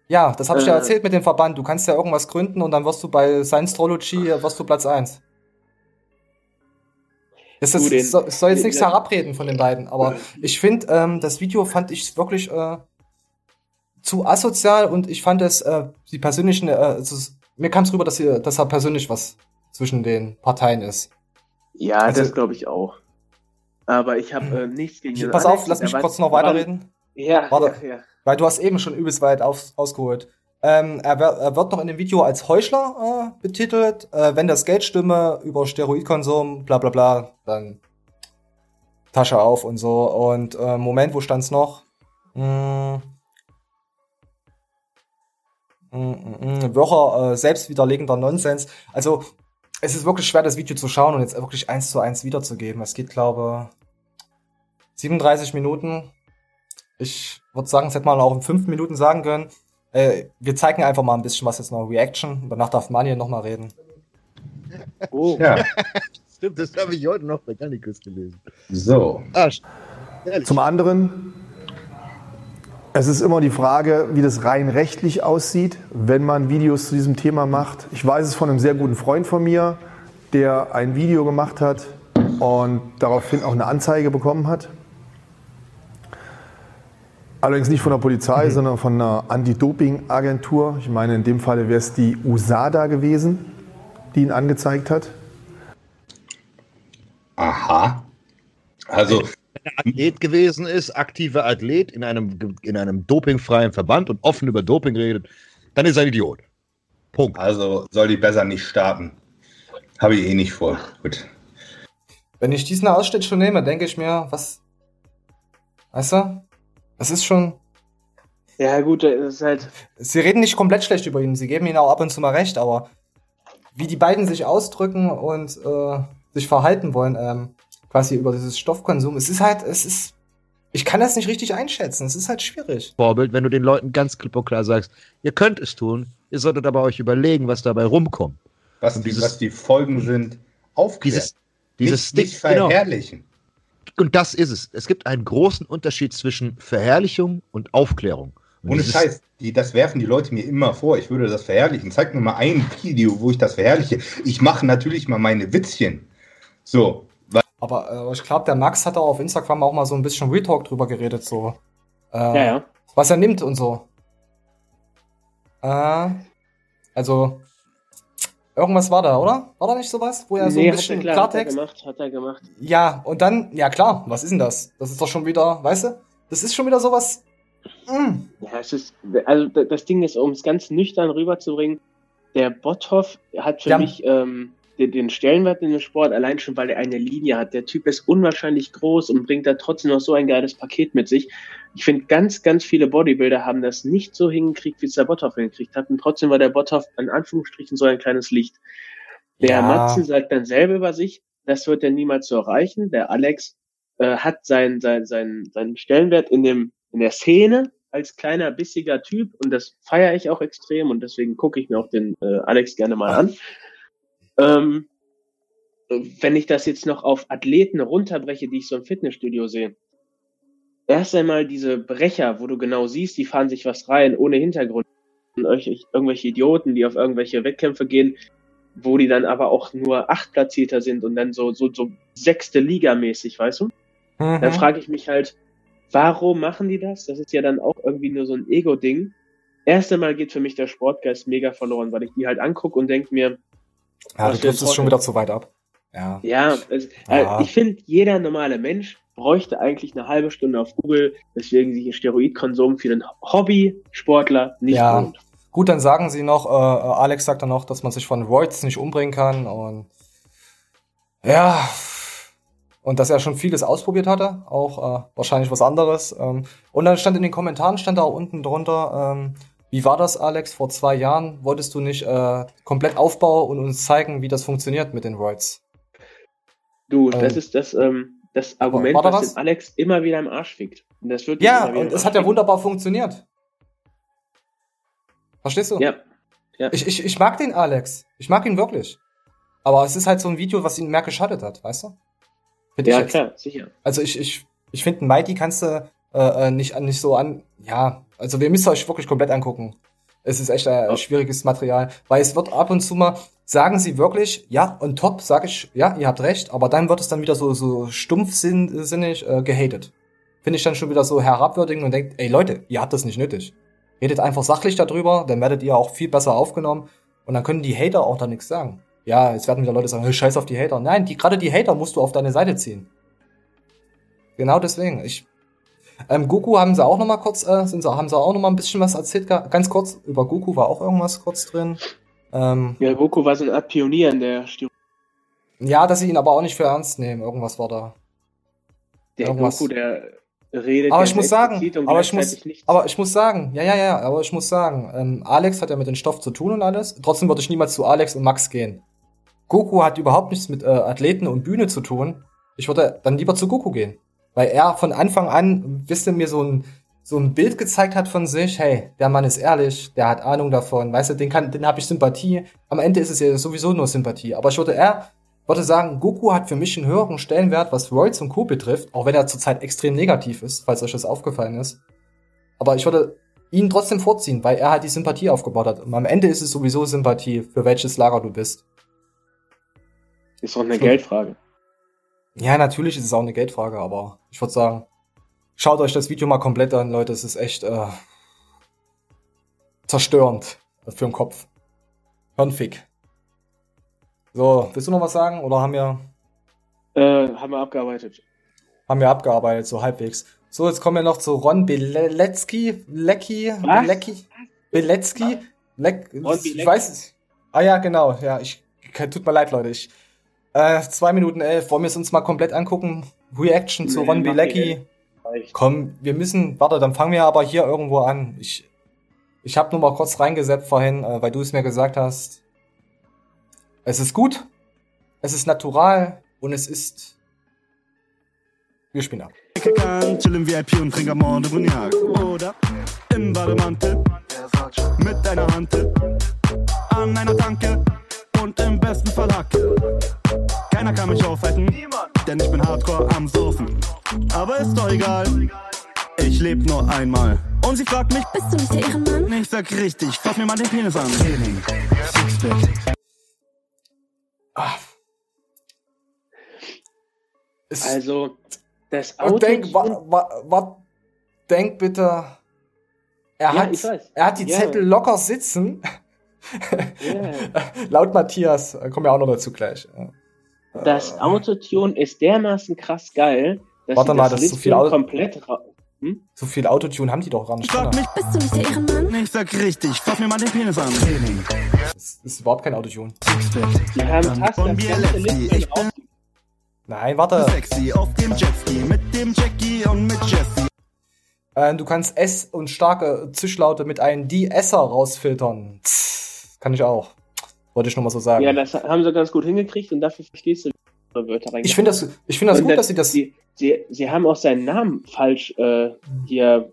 Ja, das habe ich dir Äh. erzählt mit dem Verband. Du kannst ja irgendwas gründen und dann wirst du bei Science-Trology äh, wirst du Platz eins. Das Du, ist, den- es soll, jetzt den- nichts herabreden von den beiden, aber ich finde, ähm, das Video fand ich wirklich äh, zu asozial und ich fand es, äh, die persönlichen, äh, es ist, mir kam es rüber, dass, hier, dass da persönlich was zwischen den Parteien ist. Ja, Also- das glaube ich auch. Aber ich habe äh, nichts gegen Pass auf, lass mich kurz noch weiterreden. Ja, Warte. ja, ja. Weil du hast eben schon übelst weit aus, ausgeholt. Ähm, er, er wird noch in dem Video als Heuchler äh, betitelt. Äh, wenn das Geld stimme über Steroidkonsum, bla bla bla, dann Tasche auf und so. Und äh, Moment, wo stand's noch? Hm. Hm, hm, hm. Wörter äh, Nonsens. Also, es ist wirklich schwer, das Video zu schauen und jetzt wirklich eins zu eins wiederzugeben. Es geht, glaube 37 Minuten. Ich würde sagen, es hätte man auch in fünf Minuten sagen können. Äh, wir zeigen einfach mal ein bisschen was jetzt noch Reaction. Danach darf Manuel noch mal reden. Oh, Ja, Stimmt, das habe ich heute noch bei Gannikus gelesen. so. Ah. Zum anderen, es ist immer die Frage, wie das rein rechtlich aussieht, wenn man Videos zu diesem Thema macht. Ich weiß es von einem sehr guten Freund von mir, der ein Video gemacht hat und daraufhin auch eine Anzeige bekommen hat. Allerdings nicht von der Polizei, sondern von einer Anti-Doping-Agentur. Ich meine, in dem Fall wäre es die USADA gewesen, die ihn angezeigt hat. Aha. Also, Athlet gewesen ist, aktiver Athlet in einem, in einem dopingfreien Verband und offen über Doping redet, dann ist er ein Idiot. Punkt. Also soll die besser nicht starten. Habe ich eh nicht vor. Gut. Wenn ich diesen Ausschnitt schon nehme, denke ich mir, was. Weißt du? Es ist schon. Ja, gut, es ist halt. Sie reden nicht komplett schlecht über ihn, sie geben ihnen auch ab und zu mal recht, aber wie die beiden sich ausdrücken und äh, sich verhalten wollen, ähm, quasi über dieses Stoffkonsum, es ist halt, es ist. Ich kann das nicht richtig einschätzen, es ist halt schwierig. Vorbild, wenn du den Leuten ganz klipp und klar sagst, ihr könnt es tun, ihr solltet aber euch überlegen, was dabei rumkommt. Was, die, dieses- was die Folgen sind, aufklären. Dieses, dieses nicht, nicht Stick- genau. Und das ist es. Es gibt einen großen Unterschied zwischen Verherrlichung und Aufklärung. Und Ohne Scheiß, die, das werfen die Leute mir immer vor. Ich würde das verherrlichen. Zeig mir mal ein Video, wo ich das verherrliche. Ich mache natürlich mal meine Witzchen. So, Aber äh, ich glaube, der Max hat auch auf Instagram auch mal so ein bisschen Retalk drüber geredet, so. Äh, Ja, ja. Was er nimmt und so. Äh, also, irgendwas war da, oder? War da nicht sowas? Wo er so nee, ein hat er, bisschen klar, hat er Klartext. gemacht, hat er gemacht. Ja, und dann, ja klar, was ist denn das? Das ist doch schon wieder, weißt du? Das ist schon wieder sowas. Mm. Ja, es ist, also das Ding ist, um es ganz nüchtern rüberzubringen, der Botthoff hat für Ja. mich ähm, den, den Stellenwert in dem Sport allein schon, weil er eine Linie hat. Der Typ ist unwahrscheinlich groß und bringt da trotzdem noch so ein geiles Paket mit sich. Ich finde, ganz, ganz viele Bodybuilder haben das nicht so hingekriegt, wie es der Botthoff hingekriegt hat. Und trotzdem war der Botthoff in Anführungsstrichen so ein kleines Licht. Der Ja. Matzen sagt dann selber über sich, das wird er niemals so erreichen. Der Alex äh, hat seinen sein, sein, seinen Stellenwert in, dem, in der Szene als kleiner, bissiger Typ und das feiere ich auch extrem und deswegen gucke ich mir auch den äh, Alex gerne mal an. Ähm, wenn ich das jetzt noch auf Athleten runterbreche, die ich so im Fitnessstudio sehe, erst einmal diese Brecher, wo du genau siehst, die fahren sich was rein, ohne Hintergrund. Und irgendwelche- Irgendwelche Idioten, die auf irgendwelche Wettkämpfe gehen, wo die dann aber auch nur Achtplatzierter sind und dann so, so, so sechste Liga mäßig, weißt du? Mhm. Dann frage ich mich halt, warum machen die das? Das ist ja dann auch irgendwie nur so ein Ego-Ding. Erst einmal geht für mich der Sportgeist mega verloren, weil ich die halt angucke und denke mir, ja, du triffst es schon wieder zu weit ab. Ja. ja, es, Ja. Ich finde, jeder normale Mensch bräuchte eigentlich eine halbe Stunde auf Google, weswegen sich ein Steroidkonsum für den Hobby-Sportler nicht Ja. lohnt. Gut, dann sagen sie noch, äh, Alex sagt dann noch, dass man sich von Roids nicht umbringen kann und ja, und dass er schon vieles ausprobiert hatte, auch äh, wahrscheinlich was anderes. Ähm, und dann stand in den Kommentaren, stand da auch unten drunter, ähm, wie war das, Alex, vor zwei Jahren? Wolltest du nicht äh, komplett aufbauen und uns zeigen, wie das funktioniert mit den Roids? Du, Ähm, das ist das, ähm, das Argument, was was? Alex immer wieder im Arsch fickt. Und das wird Ja, und es hat ja wunderbar funktioniert. Verstehst du? Ja. ja. Ich, ich, ich mag den Alex. Ich mag ihn wirklich. Aber es ist halt so ein Video, was ihn mehr geschadet hat, weißt du? Find ja, klar, sicher. Also ich, ich, ich finde, Mighty kannst du äh, äh, nicht, nicht so an. Ja, also wir müsst euch wirklich komplett angucken. Es ist echt äh, Ja. schwieriges Material, weil es wird ab und zu mal, sagen sie wirklich, ja, und top, sage ich, ja, ihr habt recht, aber dann wird es dann wieder so, so stumpfsinnig äh, gehatet. Finde ich dann schon wieder so herabwürdigend und denkt, ey Leute, ihr habt das nicht nötig. Redet einfach sachlich darüber, dann werdet ihr auch viel besser aufgenommen und dann können die Hater auch da nichts sagen. Ja, jetzt werden wieder Leute sagen, scheiß auf die Hater. Nein, die, gerade die Hater musst du auf deine Seite ziehen. Genau deswegen. Ich, ähm, Goku haben sie auch noch mal kurz, äh, sind sie, haben sie auch noch mal ein bisschen was erzählt. ga- Ganz kurz, über Goku war auch irgendwas kurz drin. Ähm, Ja, Goku war so Art Pionier in der Steroid. ja, dass sie ihn aber auch nicht für ernst nehmen. Irgendwas war da. Der Irgendwas. Goku, der redet Aber ich muss sagen, aber ich muss, nichts. aber ich muss sagen, ja, ja, ja, aber ich muss sagen, ähm, Alex hat ja mit dem Stoff zu tun und alles. Trotzdem würde ich niemals zu Alex und Max gehen. Goku hat überhaupt nichts mit äh, Athleten und Bühne zu tun. Ich würde dann lieber zu Goku gehen. Weil er von Anfang an, wisst ihr, mir so ein, so ein Bild gezeigt hat von sich, hey, der Mann ist ehrlich, der hat Ahnung davon, weißt du, den kann, den habe ich Sympathie. Am Ende ist es ja sowieso nur Sympathie. Aber ich würde eher, würde sagen, Goku hat für mich einen höheren Stellenwert, was Roids und Co. betrifft, auch wenn er zurzeit extrem negativ ist, falls euch das aufgefallen ist. Aber ich würde ihn trotzdem vorziehen, weil er halt die Sympathie aufgebaut hat. Und am Ende ist es sowieso Sympathie, für welches Lager du bist. ist doch eine. Geldfrage. Ja, natürlich ist es auch eine Geldfrage, aber ich würde sagen, schaut euch das Video mal komplett an, Leute. Es ist echt äh, zerstörend für den Kopf. Hirnfick. So, willst du noch was sagen oder haben wir? Äh, haben wir abgearbeitet. Haben wir abgearbeitet, so halbwegs. So, jetzt kommen wir noch zu Ron Bilecki. Lecki? Bilecki? Bilecki? Leck, ich weiß es. Ah ja, genau. Ja, ich tut mir leid, Leute. Ich äh, zwei Minuten elf. Wollen wir es uns mal komplett angucken? Reaction zu Nee, Ron mach Bilecki. Reicht. Komm, wir müssen. Warte, dann fangen wir aber hier irgendwo an. Ich ich habe nur mal kurz reingesetzt vorhin, äh, weil du es mir gesagt hast. Es ist gut. Es ist natural und es ist. Wir spielen ab. kann, chill im VIP und trink am Morgen Cognac. Oder im Bademantel mit deiner Hand an einer Tanke und im besten Fall Hacke. Keiner kann mich aufhalten, denn ich bin Hardcore am Surfen. Aber ist doch egal, ich leb nur einmal. Und sie fragt mich, Bist du nicht der Ehrenmann? ich sag richtig, fass mir mal den Penis an. Training, Sixpack, Ah. Es, Also, das und denk, wa, Auto. wa, wa, denk bitte. Er Ja, hat, er hat die Ja. Zettel locker sitzen. Yeah. Laut Matthias, äh, kommen wir auch noch dazu gleich. Das Autotune ist dermaßen krass geil, dass Warte mal, das das ist Lispeln viel Auto- komplett ra So viel Autotune haben die doch gar nicht. drin. mich, Bist du nicht der Ehrenmann? ich sag richtig, fass mir mal den Penis an. Das ist überhaupt kein Autotune. Die haben fast das ganze raus. Nein, warte. sexy auf dem Jetski mit dem Jackie und mit Jessie. Äh, du kannst S und starke Zischlaute mit einem Die-Esser rausfiltern. Kann ich auch. Wollte ich nur mal so sagen. Ja, das haben sie ganz gut hingekriegt und dafür verstehst du die Wörter rein. ich finde das, ich finde das Und gut, dass sie das. Sie, sie, sie haben auch seinen Namen falsch äh, hier.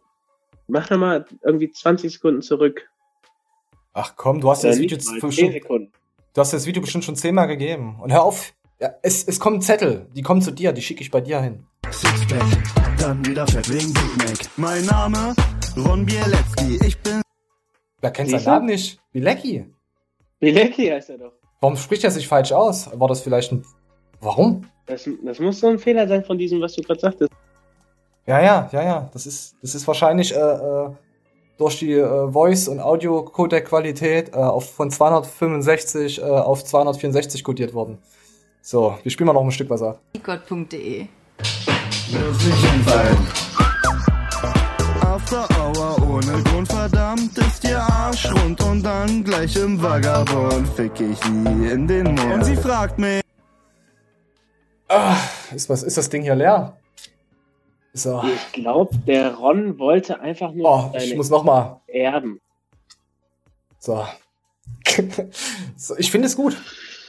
Mach nochmal irgendwie 20 Sekunden zurück. Ach komm, du hast Äh, das Video 10 bestimmt, Sekunden. du hast das Video bestimmt schon zehnmal gegeben. Und hör auf. Ja, es, es kommen Zettel, die kommen zu dir, die schicke ich bei dir hin. Sixpack, dann wieder fett wegen Big Mac. Mein Name, Ron Bielecki. Ich bin Wer kennt seinen? Namen nicht? Bilecki. Bilecki heißt er doch. Warum spricht er sich falsch aus? War das vielleicht ein. Warum? Das, das muss so ein Fehler sein von diesem, was du gerade sagtest. Ja, ja, ja, ja. Das ist, das ist wahrscheinlich äh, äh, durch die äh, Voice- und Audio-Codec-Qualität äh, auf, von 265 äh, auf 264 codiert worden. So, wir spielen mal noch ein Stück was ab. Gott.de Wirf mich hinfallen. Hour ohne Grund, verdammt ist ihr Arsch rund und dann gleich im Vagabond fick ich nie in den Mund. Und sie fragt mich, Ah, ist, was, ist das Ding hier leer? So. Ich glaube, der Ron wollte einfach nur Oh, ich muss noch mal. erben. So. so ich finde es gut.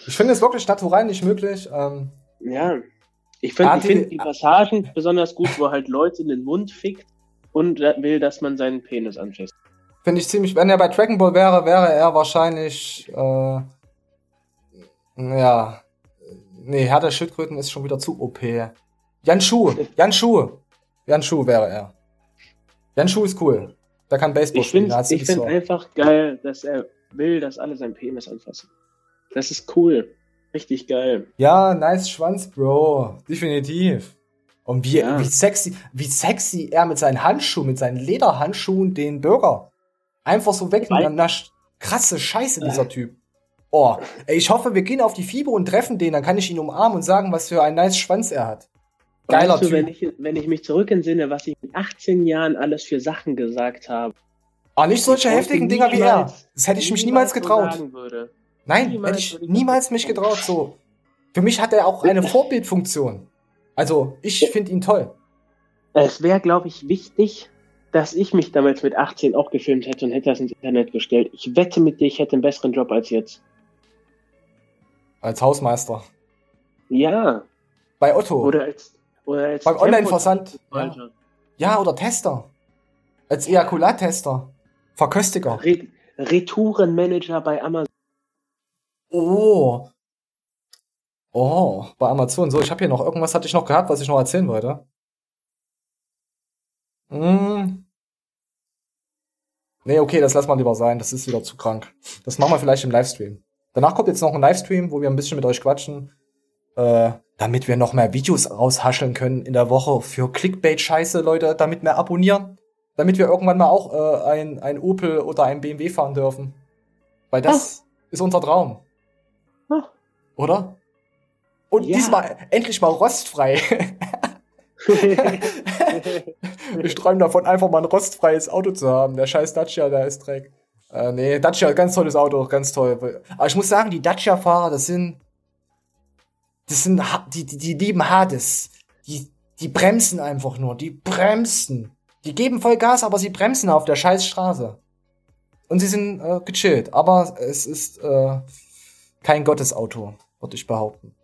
Ich finde es wirklich natural nicht möglich. Ähm, Ja. Ich finde find die Passagen besonders gut, wo halt Leute in den Mund fickt und will, dass man seinen Penis anfasst. finde ich ziemlich. Wenn er bei Dragon Ball wäre, wäre er wahrscheinlich. Äh, ja. Nee, Herr der Schildkröten ist schon wieder zu OP. Jan Schuh. Jan Schuh. Jan Schuh wäre er. Jan Schuh ist cool. Der kann Baseball Ich spielen. finde hat's ich find so. einfach geil, dass er will, dass alle seinen Penis anfassen. Das ist cool. Richtig geil. Ja, nice Schwanz, Bro. Definitiv. Und wie, Ja. wie sexy, wie sexy er mit seinen Handschuhen, mit seinen Lederhandschuhen den Burger einfach so wegnascht. Krasse Scheiße, dieser Typ. Oh, ey, ich hoffe, wir gehen auf die Fibo und treffen den, dann kann ich ihn umarmen und sagen, was für ein nice Schwanz er hat. Geiler weißt du, Typ. wenn ich, wenn ich mich zurückentsinne, was ich mit 18 Jahren alles für Sachen gesagt habe. Ah, nicht solche heftigen Dinger wie er. Das hätte ich mich niemals so getraut. würde. Nein, Niemals hätte ich niemals mich getraut. So. Für mich hat er auch eine Vorbildfunktion. Also, ich finde ihn toll. Es wäre, glaube ich, wichtig, dass ich mich damals mit 18 auch gefilmt hätte und hätte das ins Internet gestellt. Ich wette mit dir, ich hätte einen besseren Job als jetzt. Als Hausmeister. Ja. Bei Otto. Oder als, oder als Beim Online-Versand. Ja. Ja, oder Tester. Als Ejakulattester. Verköstiger. Re Retourenmanager bei Amazon. Oh. Oh, bei Amazon. So, ich habe hier noch irgendwas hatte ich noch gehabt, was ich noch erzählen wollte. Hm. Nee, okay, das lassen wir lieber sein. Das ist wieder zu krank. Das machen wir vielleicht im Livestream. Danach kommt jetzt noch ein Livestream, wo wir ein bisschen mit euch quatschen. Äh, damit wir noch mehr Videos raushascheln können in der Woche für Clickbait-Scheiße, Leute, damit wir abonnieren. Damit wir irgendwann mal auch äh, ein, ein Opel oder ein BMW fahren dürfen. Weil das ist unser Traum. Ah. Oder? Und Ja. diesmal endlich mal rostfrei. ich träume davon, einfach mal ein rostfreies Auto zu haben. Der scheiß Dacia, der ist Dreck. Äh, nee, Dacia, ganz tolles Auto, ganz toll. Aber ich muss sagen, die Dacia-Fahrer, das sind, das sind, die, die, die lieben Hades. Die, die bremsen einfach nur, die bremsen. Die geben voll Gas, aber sie bremsen auf der scheiß Straße. Und sie sind äh, gechillt, aber es ist äh, kein Gottesauto, würde ich behaupten.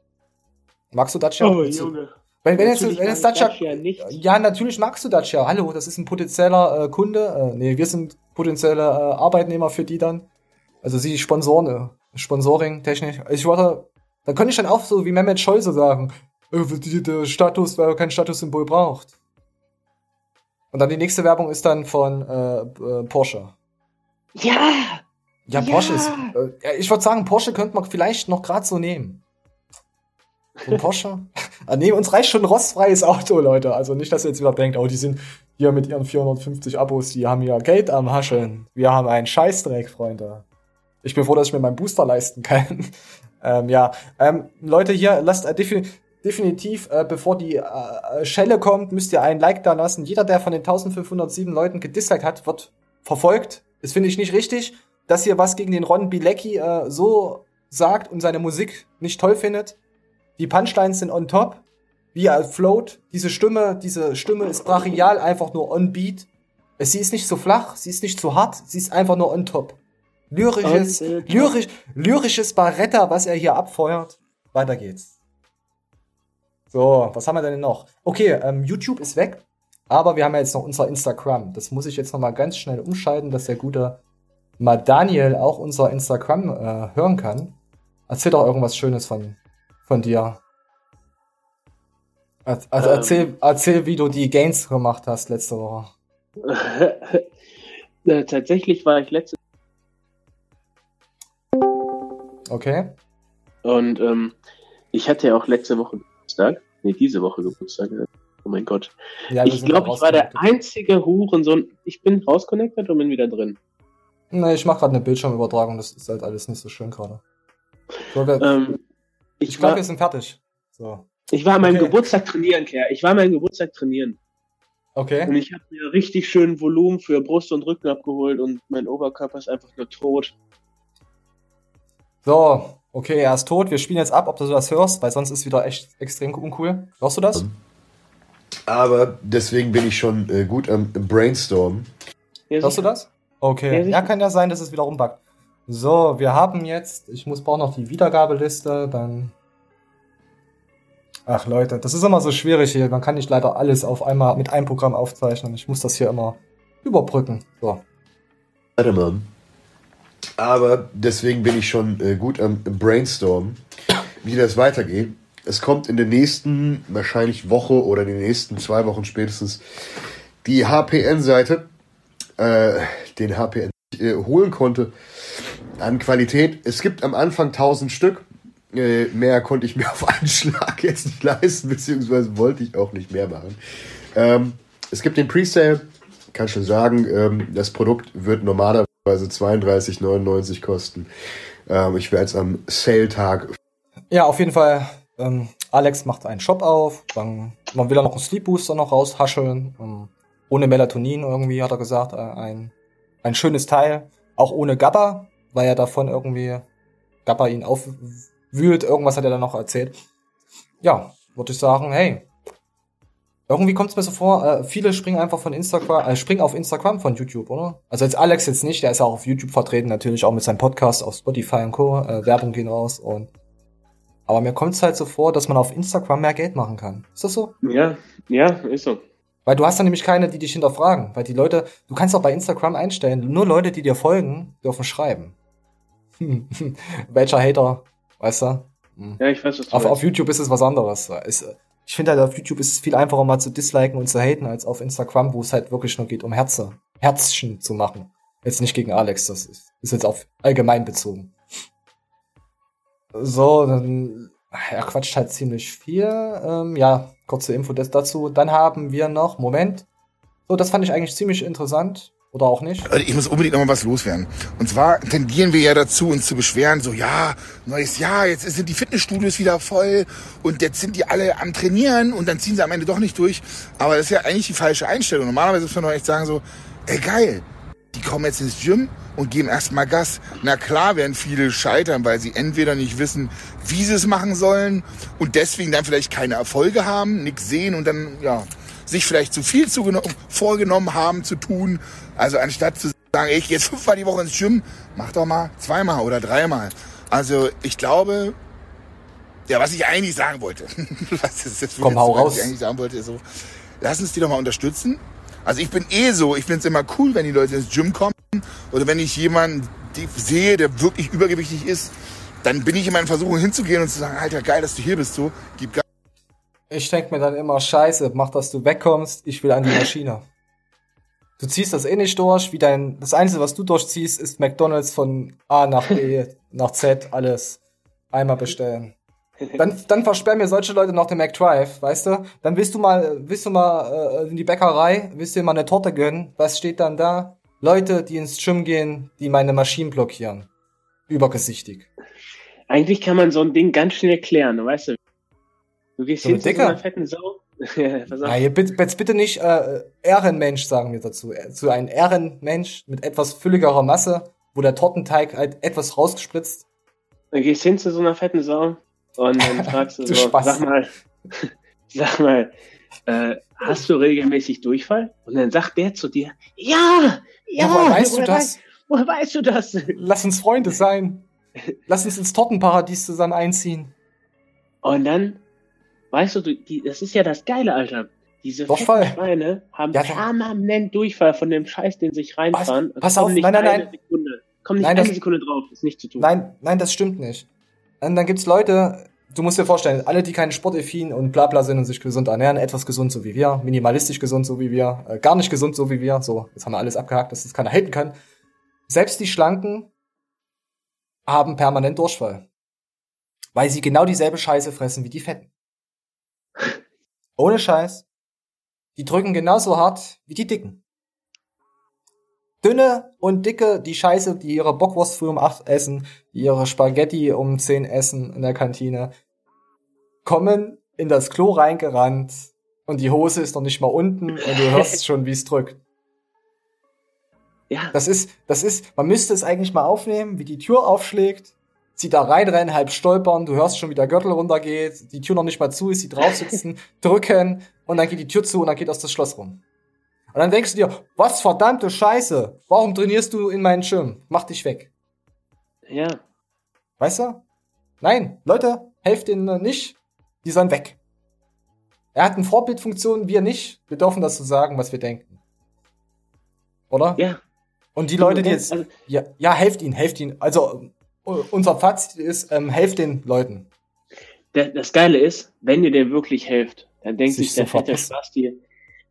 Magst du Dacia? Oh, Junge. Wenn, wenn jetzt, wenn jetzt Dacia, Dacia nicht. ja, natürlich magst du Dacia. Hallo, das ist ein potenzieller äh, Kunde. Äh, nee, wir sind potenzielle äh, Arbeitnehmer für die dann. Also sie Sponsoren, äh, Sponsoring technisch. Ich warte, da könnte ich dann auch so wie Mehmet Scholze sagen, äh, die, der Status, weil er kein Statussymbol braucht. Und dann die nächste Werbung ist dann von äh, äh, Porsche. Ja! Ja, Ja. Porsche ist. Äh, ja, ich würde sagen, Porsche könnte man vielleicht noch gerade so nehmen. Ein Porsche? ah, nee, uns reicht schon ein rostfreies Auto, Leute. Also nicht, dass ihr jetzt wieder denkt, oh, die sind hier mit ihren 450 Abos, die haben ja Geld am Hascheln. Wir haben einen Scheißdreck, Freunde. Ich bin froh, dass ich mir meinen Booster leisten kann. ähm, ja, ähm, Leute, hier, lasst äh, defin definitiv, äh, bevor die äh, Schelle kommt, müsst ihr einen Like da lassen. Jeder, der von den 1507 Leuten gedisliked hat, wird verfolgt. Das finde ich nicht richtig, dass ihr was gegen den Ron Bilecki äh, so sagt und seine Musik nicht toll findet. Die Punchlines sind on top. Wie er float. Diese Stimme, diese Stimme ist brachial, einfach nur on beat. Sie ist nicht so flach, sie ist nicht zu hart, sie ist einfach nur on top. Lyrisches, the top. lyrisch, lyrisches Barretta, was er hier abfeuert. Weiter geht's. So, was haben wir denn noch? Okay, ähm, YouTube ist weg, aber wir haben ja jetzt noch unser Instagram. Das muss ich jetzt noch mal ganz schnell umschalten, dass der gute mal Daniel auch unser Instagram äh, hören kann. Erzähl doch irgendwas Schönes von, von dir. Er- Also Ähm. erzähl, erzähl, wie du die Gains gemacht hast letzte Woche. Äh, Tatsächlich war ich letzte Okay? und ähm, ich hatte ja auch letzte Woche Geburtstag. Nee, diese Woche Geburtstag. Oh mein Gott. Ja, ich glaube, ich war der einzige Hurensohn. Ich bin rausconnected und bin wieder drin. Nee, ich mache gerade eine Bildschirmübertragung, das ist halt alles nicht so schön gerade. Ähm, ich ich, glaube, war, wir sind fertig. So. ich war an meinem okay. Geburtstag trainieren, Kerl. Ich war an meinem Geburtstag trainieren. Und Okay. ich habe mir richtig schön Volumen für Brust und Rücken abgeholt und mein Oberkörper ist einfach nur tot. So, okay, er ist tot. Wir spielen jetzt ab, ob du das hörst, weil sonst ist wieder echt extrem uncool. Hörst du das? Aber deswegen bin ich schon äh, gut am Brainstormen. Ja, Hörst du das? Okay. Ja, Ja, kann ja sein, dass es wieder rumbackt. So, wir haben jetzt, ich muss brauche noch die Wiedergabeliste, dann. Ach Leute, das ist immer so schwierig hier. Man kann nicht leider alles auf einmal mit einem Programm aufzeichnen. Ich muss das hier immer überbrücken. So. Warte mal. Aber deswegen bin ich schon äh, gut am Brainstormen, wie das weitergeht. Es kommt in der nächsten, wahrscheinlich Woche oder in den nächsten zwei Wochen spätestens, die HPN-Seite, äh, den HPN äh, holen konnte an Qualität. Es gibt am Anfang 1000 Stück. Äh, mehr konnte ich mir auf einen Schlag jetzt nicht leisten, beziehungsweise wollte ich auch nicht mehr machen. Ähm, es gibt den Presale, kann schon sagen, ähm, das Produkt wird normalerweise 32,99 kosten. Ähm, ich werde es am Sale-Tag Ja, auf jeden Fall. Ähm, Alex macht einen Shop auf. Dann man will er noch einen Sleep Booster noch raushascheln. Ähm, ohne Melatonin irgendwie, hat er gesagt. Äh, ein, ein schönes Teil. Auch ohne GABA, weil er davon irgendwie GABA ihn aufwühlt. Irgendwas hat er dann noch erzählt. Ja, würde ich sagen, hey. Irgendwie kommt es mir so vor, äh, viele springen einfach von Instagram, äh, springen auf Instagram von YouTube, oder? Also jetzt Alex jetzt nicht, der ist ja auch auf YouTube vertreten, natürlich auch mit seinem Podcast auf Spotify und Co. Äh, Werbung gehen raus und aber mir kommt es halt so vor, dass man auf Instagram mehr Geld machen kann. Ist das so? Ja, ja, ist so. Weil du hast dann nämlich keine, die dich hinterfragen. Weil die Leute, du kannst auch bei Instagram einstellen, nur Leute, die dir folgen, dürfen schreiben. Welcher Hater, weißt du? Hm. Ja, ich weiß, du Auf, auf YouTube ist es was anderes. Ist, ich finde halt, auf YouTube ist es viel einfacher mal zu disliken und zu haten, als auf Instagram, wo es halt wirklich nur geht, um Herze, Herzchen zu machen. Jetzt nicht gegen Alex, das ist, ist jetzt auf allgemein bezogen. So, dann, er quatscht halt ziemlich viel. Ähm, ja, kurze Info das dazu. Dann haben wir noch, Moment. So, das fand ich eigentlich ziemlich interessant. Oder auch nicht? Also Ich muss unbedingt noch mal was loswerden. Und zwar tendieren wir ja dazu, uns zu beschweren, so ja, neues Jahr, jetzt sind die Fitnessstudios wieder voll und jetzt sind die alle am Trainieren und dann ziehen sie am Ende doch nicht durch. Aber das ist ja eigentlich die falsche Einstellung. Normalerweise müssen wir doch echt sagen so, ey geil, die kommen jetzt ins Gym und geben erstmal Gas. Na klar werden viele scheitern, weil sie entweder nicht wissen, wie sie es machen sollen und deswegen dann vielleicht keine Erfolge haben, nichts sehen und dann, ja, sich vielleicht zu viel vorgenommen haben zu tun. Also anstatt zu sagen, ich gehe jetzt fünfmal die Woche ins Gym, mach doch mal zweimal oder dreimal. Also ich glaube, ja, was ich eigentlich sagen wollte, was ist das Komm, hau was raus. ich eigentlich sagen wollte, ist so, lass uns die doch mal unterstützen. Also ich bin eh so, ich finde es immer cool, wenn die Leute ins Gym kommen oder wenn ich jemanden sehe, der wirklich übergewichtig ist, dann bin ich immer in Versuchung hinzugehen und zu sagen, Alter, geil, dass du hier bist, so, gib Gas. Ich denk mir dann immer, scheiße, mach, dass du wegkommst, ich will an die Maschine. Du ziehst das eh nicht durch, wie dein, das Einzige, was du durchziehst, ist McDonalds von A nach B, nach Z, alles einmal bestellen. Dann, dann versperren mir solche Leute noch den McDrive, weißt du? Dann willst du mal, willst du mal äh, in die Bäckerei, willst du dir mal eine Torte gönnen? Was steht dann da? Leute, die ins Gym gehen, die meine Maschinen blockieren. Übergesichtig. Eigentlich kann man so ein Ding ganz schnell klären, weißt du? Du gehst So hin zu so einer fetten Sau. Ja. Ja, jetzt bitte nicht äh, Ehrenmensch sagen wir dazu. Äh, Zu einem Ehrenmensch mit etwas fülligerer Masse, wo der Tortenteig halt etwas rausgespritzt. Dann gehst hin zu so einer fetten Sau und dann fragst du Du so, Spaß. sag mal, sag mal, äh, hast du regelmäßig Durchfall? Und dann sagt der zu dir, ja, ja, woher weißt du woher das? wei- woher weißt du das? Lass uns Freunde sein. Lass uns ins Tortenparadies zusammen einziehen. Und dann, weißt du, du die, das ist ja das Geile, Alter. Diese Durchfall. Schweine haben Ja, permanent Durchfall von dem Scheiß, den sie sich reinfahren. pass Kommen auf, nein, nein, nein. Sekunde. Komm nicht Nein, eine das- Sekunde drauf, ist nicht zu tun. Nein, nein, das stimmt nicht. Und dann gibt's Leute, du musst dir vorstellen, alle, die keine sportaffin und bla bla sind und sich gesund ernähren, etwas gesund so wie wir, minimalistisch gesund so wie wir, äh, gar nicht gesund so wie wir, so, jetzt haben wir alles abgehakt, dass das keiner halten kann. Selbst die Schlanken haben permanent Durchfall. Weil sie genau dieselbe Scheiße fressen wie die Fetten. Ohne Scheiß. Die drücken genauso hart wie die Dicken. Dünne und dicke, die Scheiße, die ihre Bockwurst früh um 8 essen, die ihre Spaghetti um 10 essen in der Kantine, kommen in das Klo reingerannt und die Hose ist noch nicht mal unten und du hörst schon, wie es drückt. Ja. Das ist, das ist, man müsste es eigentlich mal aufnehmen, wie die Tür aufschlägt, sie da reinrennen, halb stolpern, du hörst schon, wie der Gürtel runtergeht, die Tür noch nicht mal zu ist, sie drauf sitzen, drücken und dann geht die Tür zu und dann geht aus das Schloss rum. Und dann denkst du dir, was verdammte Scheiße, warum trainierst du in meinen Schirm? Mach dich weg. Ja. Weißt du? Nein, Leute, helft ihnen äh, nicht, die sollen weg. Er hat eine Vorbildfunktion, wir nicht. Wir dürfen das so sagen, was wir denken. Oder? Ja. Und die Leute, die jetzt, Also- ja, ja, helft ihnen, helft ihnen. Also, unser Fazit ist, ähm, helft den Leuten. Das Geile ist, wenn ihr dir wirklich helft, dann denkt Sich der fette Spasti,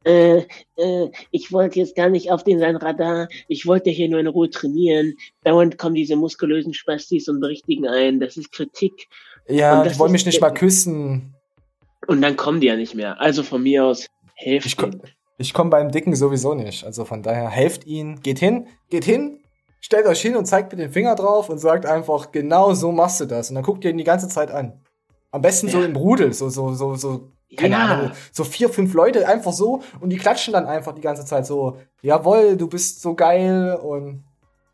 äh, äh, ich wollte jetzt gar nicht auf den sein Radar, ich wollte hier nur in Ruhe trainieren. Dauernd kommen diese muskulösen Spastis und berichtigen ein, das ist Kritik. Ja, die wollen mich nicht mal küssen. Und dann kommen die ja nicht mehr. Also von mir aus, helft Ich, denen. ko ich komme beim Dicken sowieso nicht. Also von daher, helft ihnen, geht hin, geht hin, stellt euch hin und zeigt mit dem Finger drauf und sagt einfach, genau so machst du das. Und dann guckt ihr ihn die ganze Zeit an. Am besten so Ja. im Rudel, so, so, so, so, keine Ja. Ahnung, so vier, fünf Leute einfach so und die klatschen dann einfach die ganze Zeit so, jawohl, du bist so geil und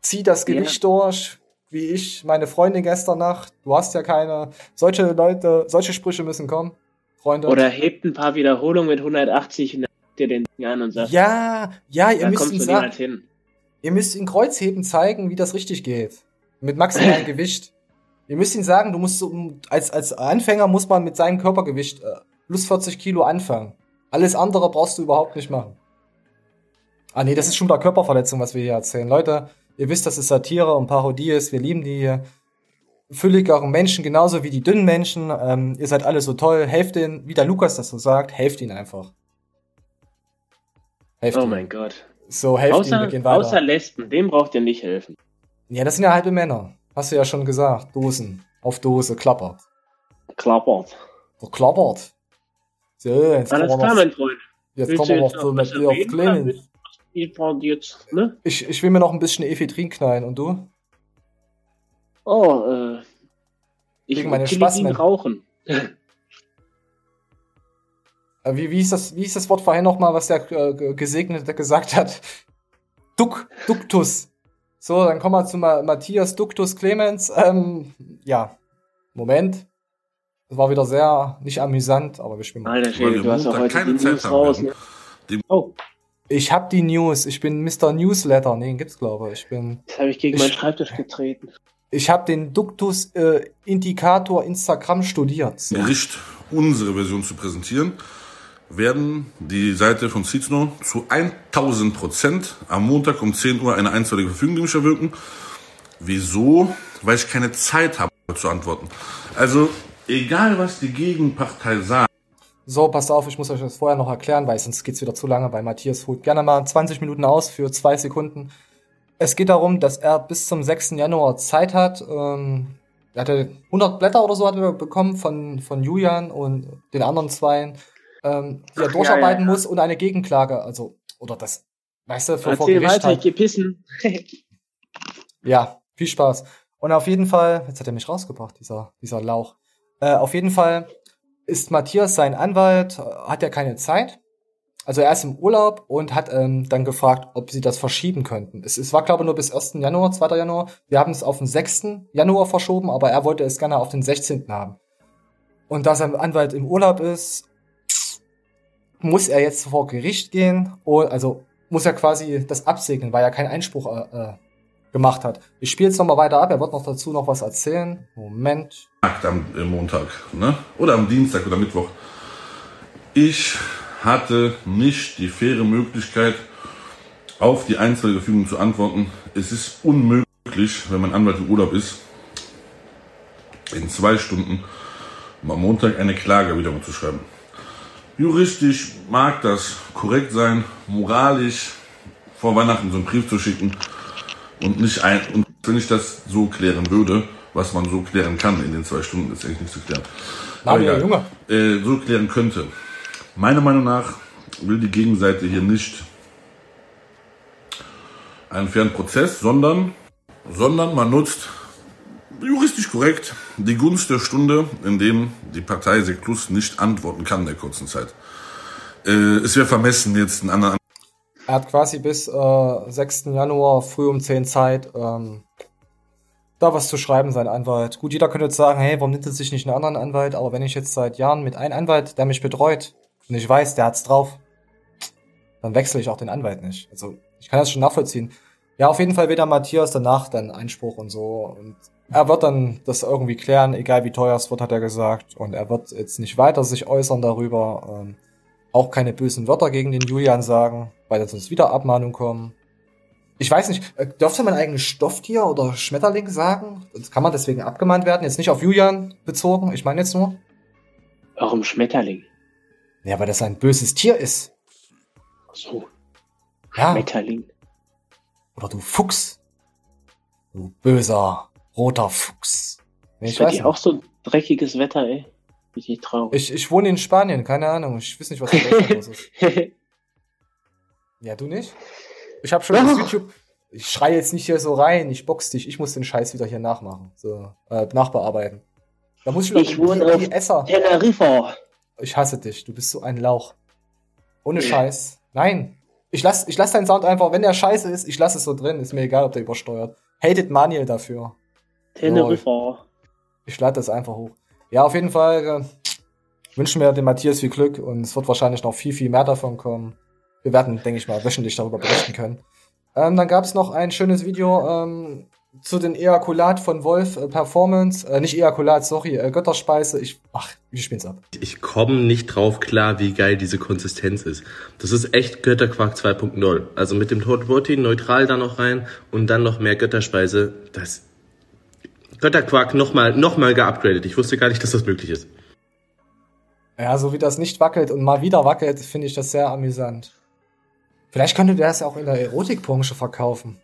zieh das Ja. Gewicht durch, wie ich, meine Freundin gestern Nacht, du hast ja keine, solche Leute, solche Sprüche müssen kommen, Freunde. Oder hebt ein paar Wiederholungen mit 180 und dann ihr den Ding an und sagt, Ja, ja, ihr müsst ihn sagen. Ihr müsst ihn Kreuzheben zeigen, wie das richtig geht. Mit maximalem Gewicht. Ihr müsst ihn sagen, du musst so, als, als Anfänger muss man mit seinem Körpergewicht äh, plus 40 Kilo anfangen. Alles andere brauchst du überhaupt nicht machen. Ah nee, das ist schon wieder Körperverletzung, was wir hier erzählen. Leute, ihr wisst, dass es Satire und Parodie ist. Wir lieben die fülligeren Menschen genauso wie die dünnen Menschen. Ähm, ihr seid alle so toll. Helft ihnen, wie der Lukas das so sagt, helft ihnen einfach. Helft Oh ihnen. mein Gott. So, helft ihnen, wir Außer, gehen weiter. außer Lesben, dem braucht ihr nicht helfen. Ja, das sind ja halbe Männer. Hast du ja schon gesagt. Dosen. Auf Dose, klappert. Klappert. So, klappert. So, jetzt Alles kommen wir klar, noch, mein Freund. jetzt Willst kommen wir noch noch mit dir auf jetzt, ne? Ich, ich will mir noch ein bisschen Ephedrin knallen. Und du? Oh, äh. Ich Gegen meine will Spasmen. rauchen. Äh, Wie, wie, ist das, wie ist das Wort vorhin nochmal, was der äh, Ge- Gesegnete gesagt hat? Duck, Duktus. So, dann kommen wir zu Ma Matthias Duktus Clemens. Ähm, ja, Moment. Das war wieder sehr nicht amüsant, aber wir spielen mal. Alter Schwede, du hast auch heute die News raus, ne? Oh, Ich hab die News. Ich bin Mr. Newsletter. Nee, den gibt's glaube ich. Ich bin. jetzt habe ich gegen Ich- meinen Schreibtisch getreten. Ich habe den Duktus äh, Indikator Instagram studiert. So. Gericht unsere Version zu präsentieren, werden die Seite von Cizno zu 1000 Prozent am Montag um 10 Uhr eine einstweilige Verfügung erwirken. Wieso? Weil ich keine Zeit habe zu antworten. Also, egal was die Gegenpartei sagt, So, passt auf, ich muss euch das vorher noch erklären, weil sonst geht's wieder zu lange bei Matthias holt gerne mal 20 Minuten aus für zwei Sekunden. Es geht darum, dass er bis zum 6. Januar Zeit hat. Ähm, er hatte 100 Blätter oder so hat er bekommen von, von Julian und den anderen zweien, ähm, die er Ach, durcharbeiten ja, ja. muss und eine Gegenklage, also, oder das, weißt du, für vor Gericht weiter, ich halt. geh pissen. Ja, viel Spaß. Und auf jeden Fall, jetzt hat er mich rausgebracht, dieser, dieser Lauch. Äh, auf jeden Fall ist Matthias sein Anwalt, hat ja keine Zeit. Also er ist im Urlaub und hat ähm, dann gefragt, ob sie das verschieben könnten. Es, es war, glaube ich, nur bis 1. Januar, 2. Januar. Wir haben es auf den 6. Januar verschoben, aber er wollte es gerne auf den 16. haben. Und da sein Anwalt im Urlaub ist, muss er jetzt vor Gericht gehen. Und, also muss er quasi das absegnen, weil er keinen Einspruch äh, äh, gemacht hat. Ich spiele jetzt nochmal weiter ab. Er wird noch dazu noch was erzählen. Moment. am äh, Montag, ne? Oder am Dienstag oder Mittwoch. Ich hatte nicht die faire Möglichkeit, auf die einzelne Verfügung zu antworten. Es ist unmöglich, wenn mein Anwalt im Urlaub ist, in zwei Stunden am Montag eine Klage wiederum zu schreiben. Juristisch mag das korrekt sein, moralisch vor Weihnachten so einen Brief zu schicken und nicht ein, und wenn ich das so klären würde, was man so klären kann in den zwei Stunden, ist eigentlich nicht zu klären. Aber egal. Junge. Äh, so klären könnte. Meiner Meinung nach will die Gegenseite hier nicht einen fairen Prozess, sondern, sondern man nutzt juristisch korrekt die Gunst der Stunde, in dem die Partei Seklus nicht antworten kann in der kurzen Zeit. Äh, es wäre vermessen, jetzt einen anderen Er hat quasi bis äh, 6. Januar früh um 10 Zeit, ähm, da was zu schreiben, sein Anwalt. Gut, jeder könnte jetzt sagen, hey, warum nimmt er sich nicht einen anderen Anwalt? Aber wenn ich jetzt seit Jahren mit einem Anwalt, der mich betreut, und ich weiß, der hat's drauf, dann wechsle ich auch den Anwalt nicht. Also, ich kann das schon nachvollziehen. Ja, auf jeden Fall wird der Matthias danach dann Einspruch und so. Und er wird dann das irgendwie klären, egal wie teuer es wird, hat er gesagt. Und er wird jetzt nicht weiter sich äußern darüber. Ähm, auch keine bösen Wörter gegen den Julian sagen, weil dann sonst wieder Abmahnung kommen. Ich weiß nicht, äh, dürfte man eigentlich Stofftier oder Schmetterling sagen? Das kann man deswegen abgemahnt werden? Jetzt nicht auf Julian bezogen, ich meine jetzt nur. Warum Schmetterling? Ja, weil das ein böses Tier ist. Ach so, Ja. Schmetterling. Oder du Fuchs. Du böser, roter Fuchs. Nee, ich weiß auch so dreckiges Wetter, ey? Nicht traurig. Ich, ich wohne in Spanien, keine Ahnung. Ich weiß nicht, was Deutschland los ist. Ja, du nicht? Ich habe schon auf YouTube. Ich schreie jetzt nicht hier so rein, ich box dich, ich muss den Scheiß wieder hier nachmachen. So, äh, nachbearbeiten. Da muss ich Ich wohne auf Esser. Teneriffa. Ich hasse dich, du bist so ein Lauch. Ohne Scheiß. Nein. Ich lass, ich lass deinen Sound einfach, wenn der scheiße ist, ich lass es so drin. Ist mir egal, ob der übersteuert. Hated Manuel dafür. Teneriffa. Ich lade das einfach hoch. Ja, auf jeden Fall äh, wünschen wir dem Matthias viel Glück und es wird wahrscheinlich noch viel, viel mehr davon kommen. Wir werden, denke ich mal, wöchentlich darüber berichten können. Ähm, dann gab es noch ein schönes Video ähm, zu den Ejakulat von Wolf äh, Performance. Äh, nicht Ejakulat, sorry, äh, Götterspeise. Ich, ach, wir spielen's ab. Ich komme nicht drauf klar, wie geil diese Konsistenz ist. Das ist echt Götterquark 2.0. Also mit dem Protein neutral da noch rein und dann noch mehr Götterspeise. Das Götterquark nochmal noch mal geupgradet. Ich wusste gar nicht, dass das möglich ist. Ja, so wie das nicht wackelt und mal wieder wackelt, finde ich das sehr amüsant. Vielleicht könnte der das ja auch in der Erotikbranche verkaufen.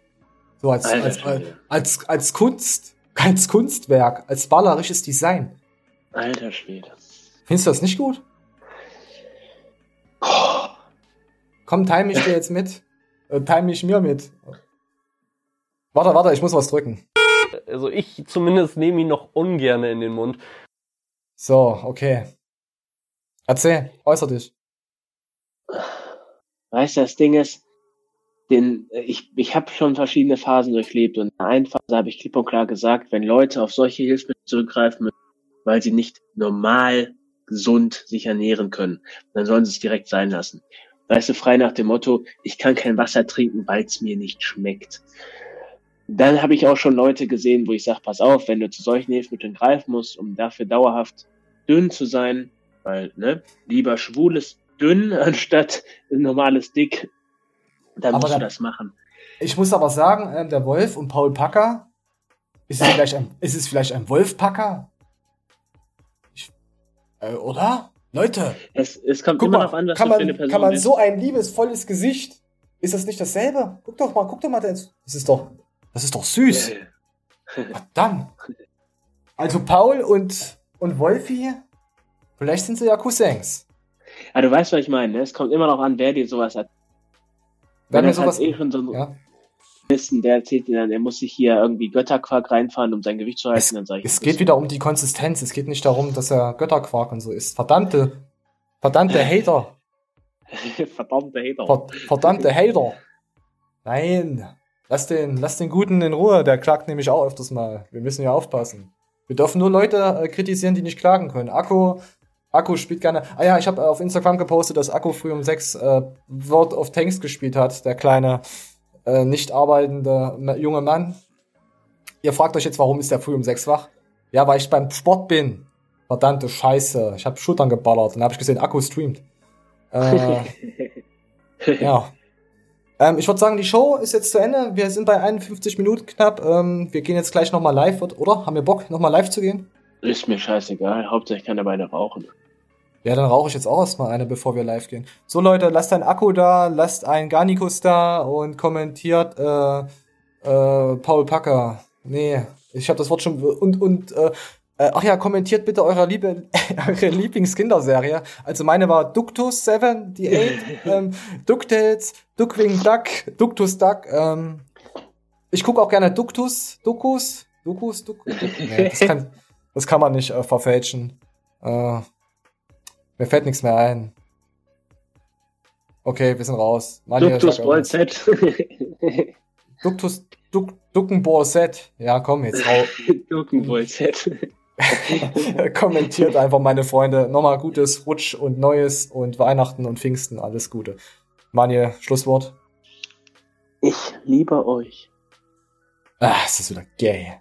So als, Alter als, als, als, als Kunst, als Kunstwerk, als ballerisches Design. Alter Schwede. Findest du das nicht gut? Komm, time ich dir jetzt mit. äh, teile mich mir mit. Warte, warte, ich muss was drücken. Also ich zumindest nehme ihn noch ungern in den Mund. So, okay. Erzähl, äußer dich. Weißt du, das Ding ist, den, ich, ich habe schon verschiedene Phasen durchlebt und in der einen Phase habe ich klipp und klar gesagt, wenn Leute auf solche Hilfsmittel zurückgreifen müssen, weil sie nicht normal gesund sich ernähren können, dann sollen sie es direkt sein lassen. Weißt du, frei nach dem Motto, ich kann kein Wasser trinken, weil es mir nicht schmeckt. Dann habe ich auch schon Leute gesehen, wo ich sage, pass auf, wenn du zu solchen Hilfsmitteln greifen musst, um dafür dauerhaft dünn zu sein, weil, ne, lieber schwules dünn anstatt normales dick, dann Aber musst dann- du das machen. Ich muss aber sagen, ähm, der Wolf und Paul Packer, ist es vielleicht ein, ist es vielleicht ein Wolf-Packer? Ich- Äh, oder? Leute, Es, es kommt immer mal, darauf an, was kann du für eine man, Person kann man bist. so ein liebesvolles Gesicht, ist das nicht dasselbe? Guck doch mal, guck doch mal, das ist doch, das ist doch süß. Verdammt. Also Paul und, und Wolfi, vielleicht sind sie ja Cousins. Ja, du weißt, was ich meine. Ne? Es kommt immer darauf an, wer dir sowas hat. Wer Wenn mir das halt sowas- eh schon so Ja. Wissen, der erzählt dir dann, er muss sich hier irgendwie Götterquark reinfahren, um sein Gewicht zu halten, dann sag ich, Es geht wieder um die Konsistenz. Es geht nicht darum, dass er Götterquark und so ist. Verdammte, verdammte Hater. verdammte Hater. Ver verdammte Hater. Nein. Lass den, lass den Guten in Ruhe. Der klagt nämlich auch öfters mal. Wir müssen ja aufpassen. Wir dürfen nur Leute äh, kritisieren, die nicht klagen können. Akku, Akku spielt gerne. Ah ja, ich habe auf Instagram gepostet, dass Akku früh um sechs äh, World of Tanks gespielt hat. Der kleine, äh, nicht arbeitende junge Mann. Ihr fragt euch jetzt, warum ist der früh um sechs wach? Ja, weil ich beim Sport bin. Verdammte Scheiße. Ich habe Schultern geballert. Dann habe ich gesehen, Akku streamt. Äh, ja. Ähm, ich würde sagen, die Show ist jetzt zu Ende. Wir sind bei 51 Minuten knapp. Ähm, wir gehen jetzt gleich nochmal live, oder? Haben wir Bock, nochmal live zu gehen? Ist mir scheißegal. Hauptsache ich kann dabei eine rauchen. Ja, dann rauche ich jetzt auch erstmal eine, bevor wir live gehen. So, Leute, lasst ein Akku da, lasst ein Garnikus da und kommentiert äh, äh, Paul Packer. Nee, ich habe das Wort schon. Und, und äh, äh, ach ja, kommentiert bitte eure, Liebe, eure Lieblingskinderserie. Also meine war Ductus 7, die 8, ähm, DuckTales, Duckwing Duck, Ductus Duck. Ähm, ich gucke auch gerne Ductus, Duckus, Duckus, Duck. Nee, das, kann, das kann man nicht äh, verfälschen. Äh, mir fällt nichts mehr ein. Okay, wir sind raus. Duktus sag irgendwas. Bolzett. Duktus, Duck, Duckenball Set. Ja, komm, jetzt rau. Duckenbolzett. Kommentiert einfach, meine Freunde. Nochmal gutes Rutsch und Neues und Weihnachten und Pfingsten. Alles Gute. Manuel, Schlusswort. Ich liebe euch. Ah, es ist wieder gay.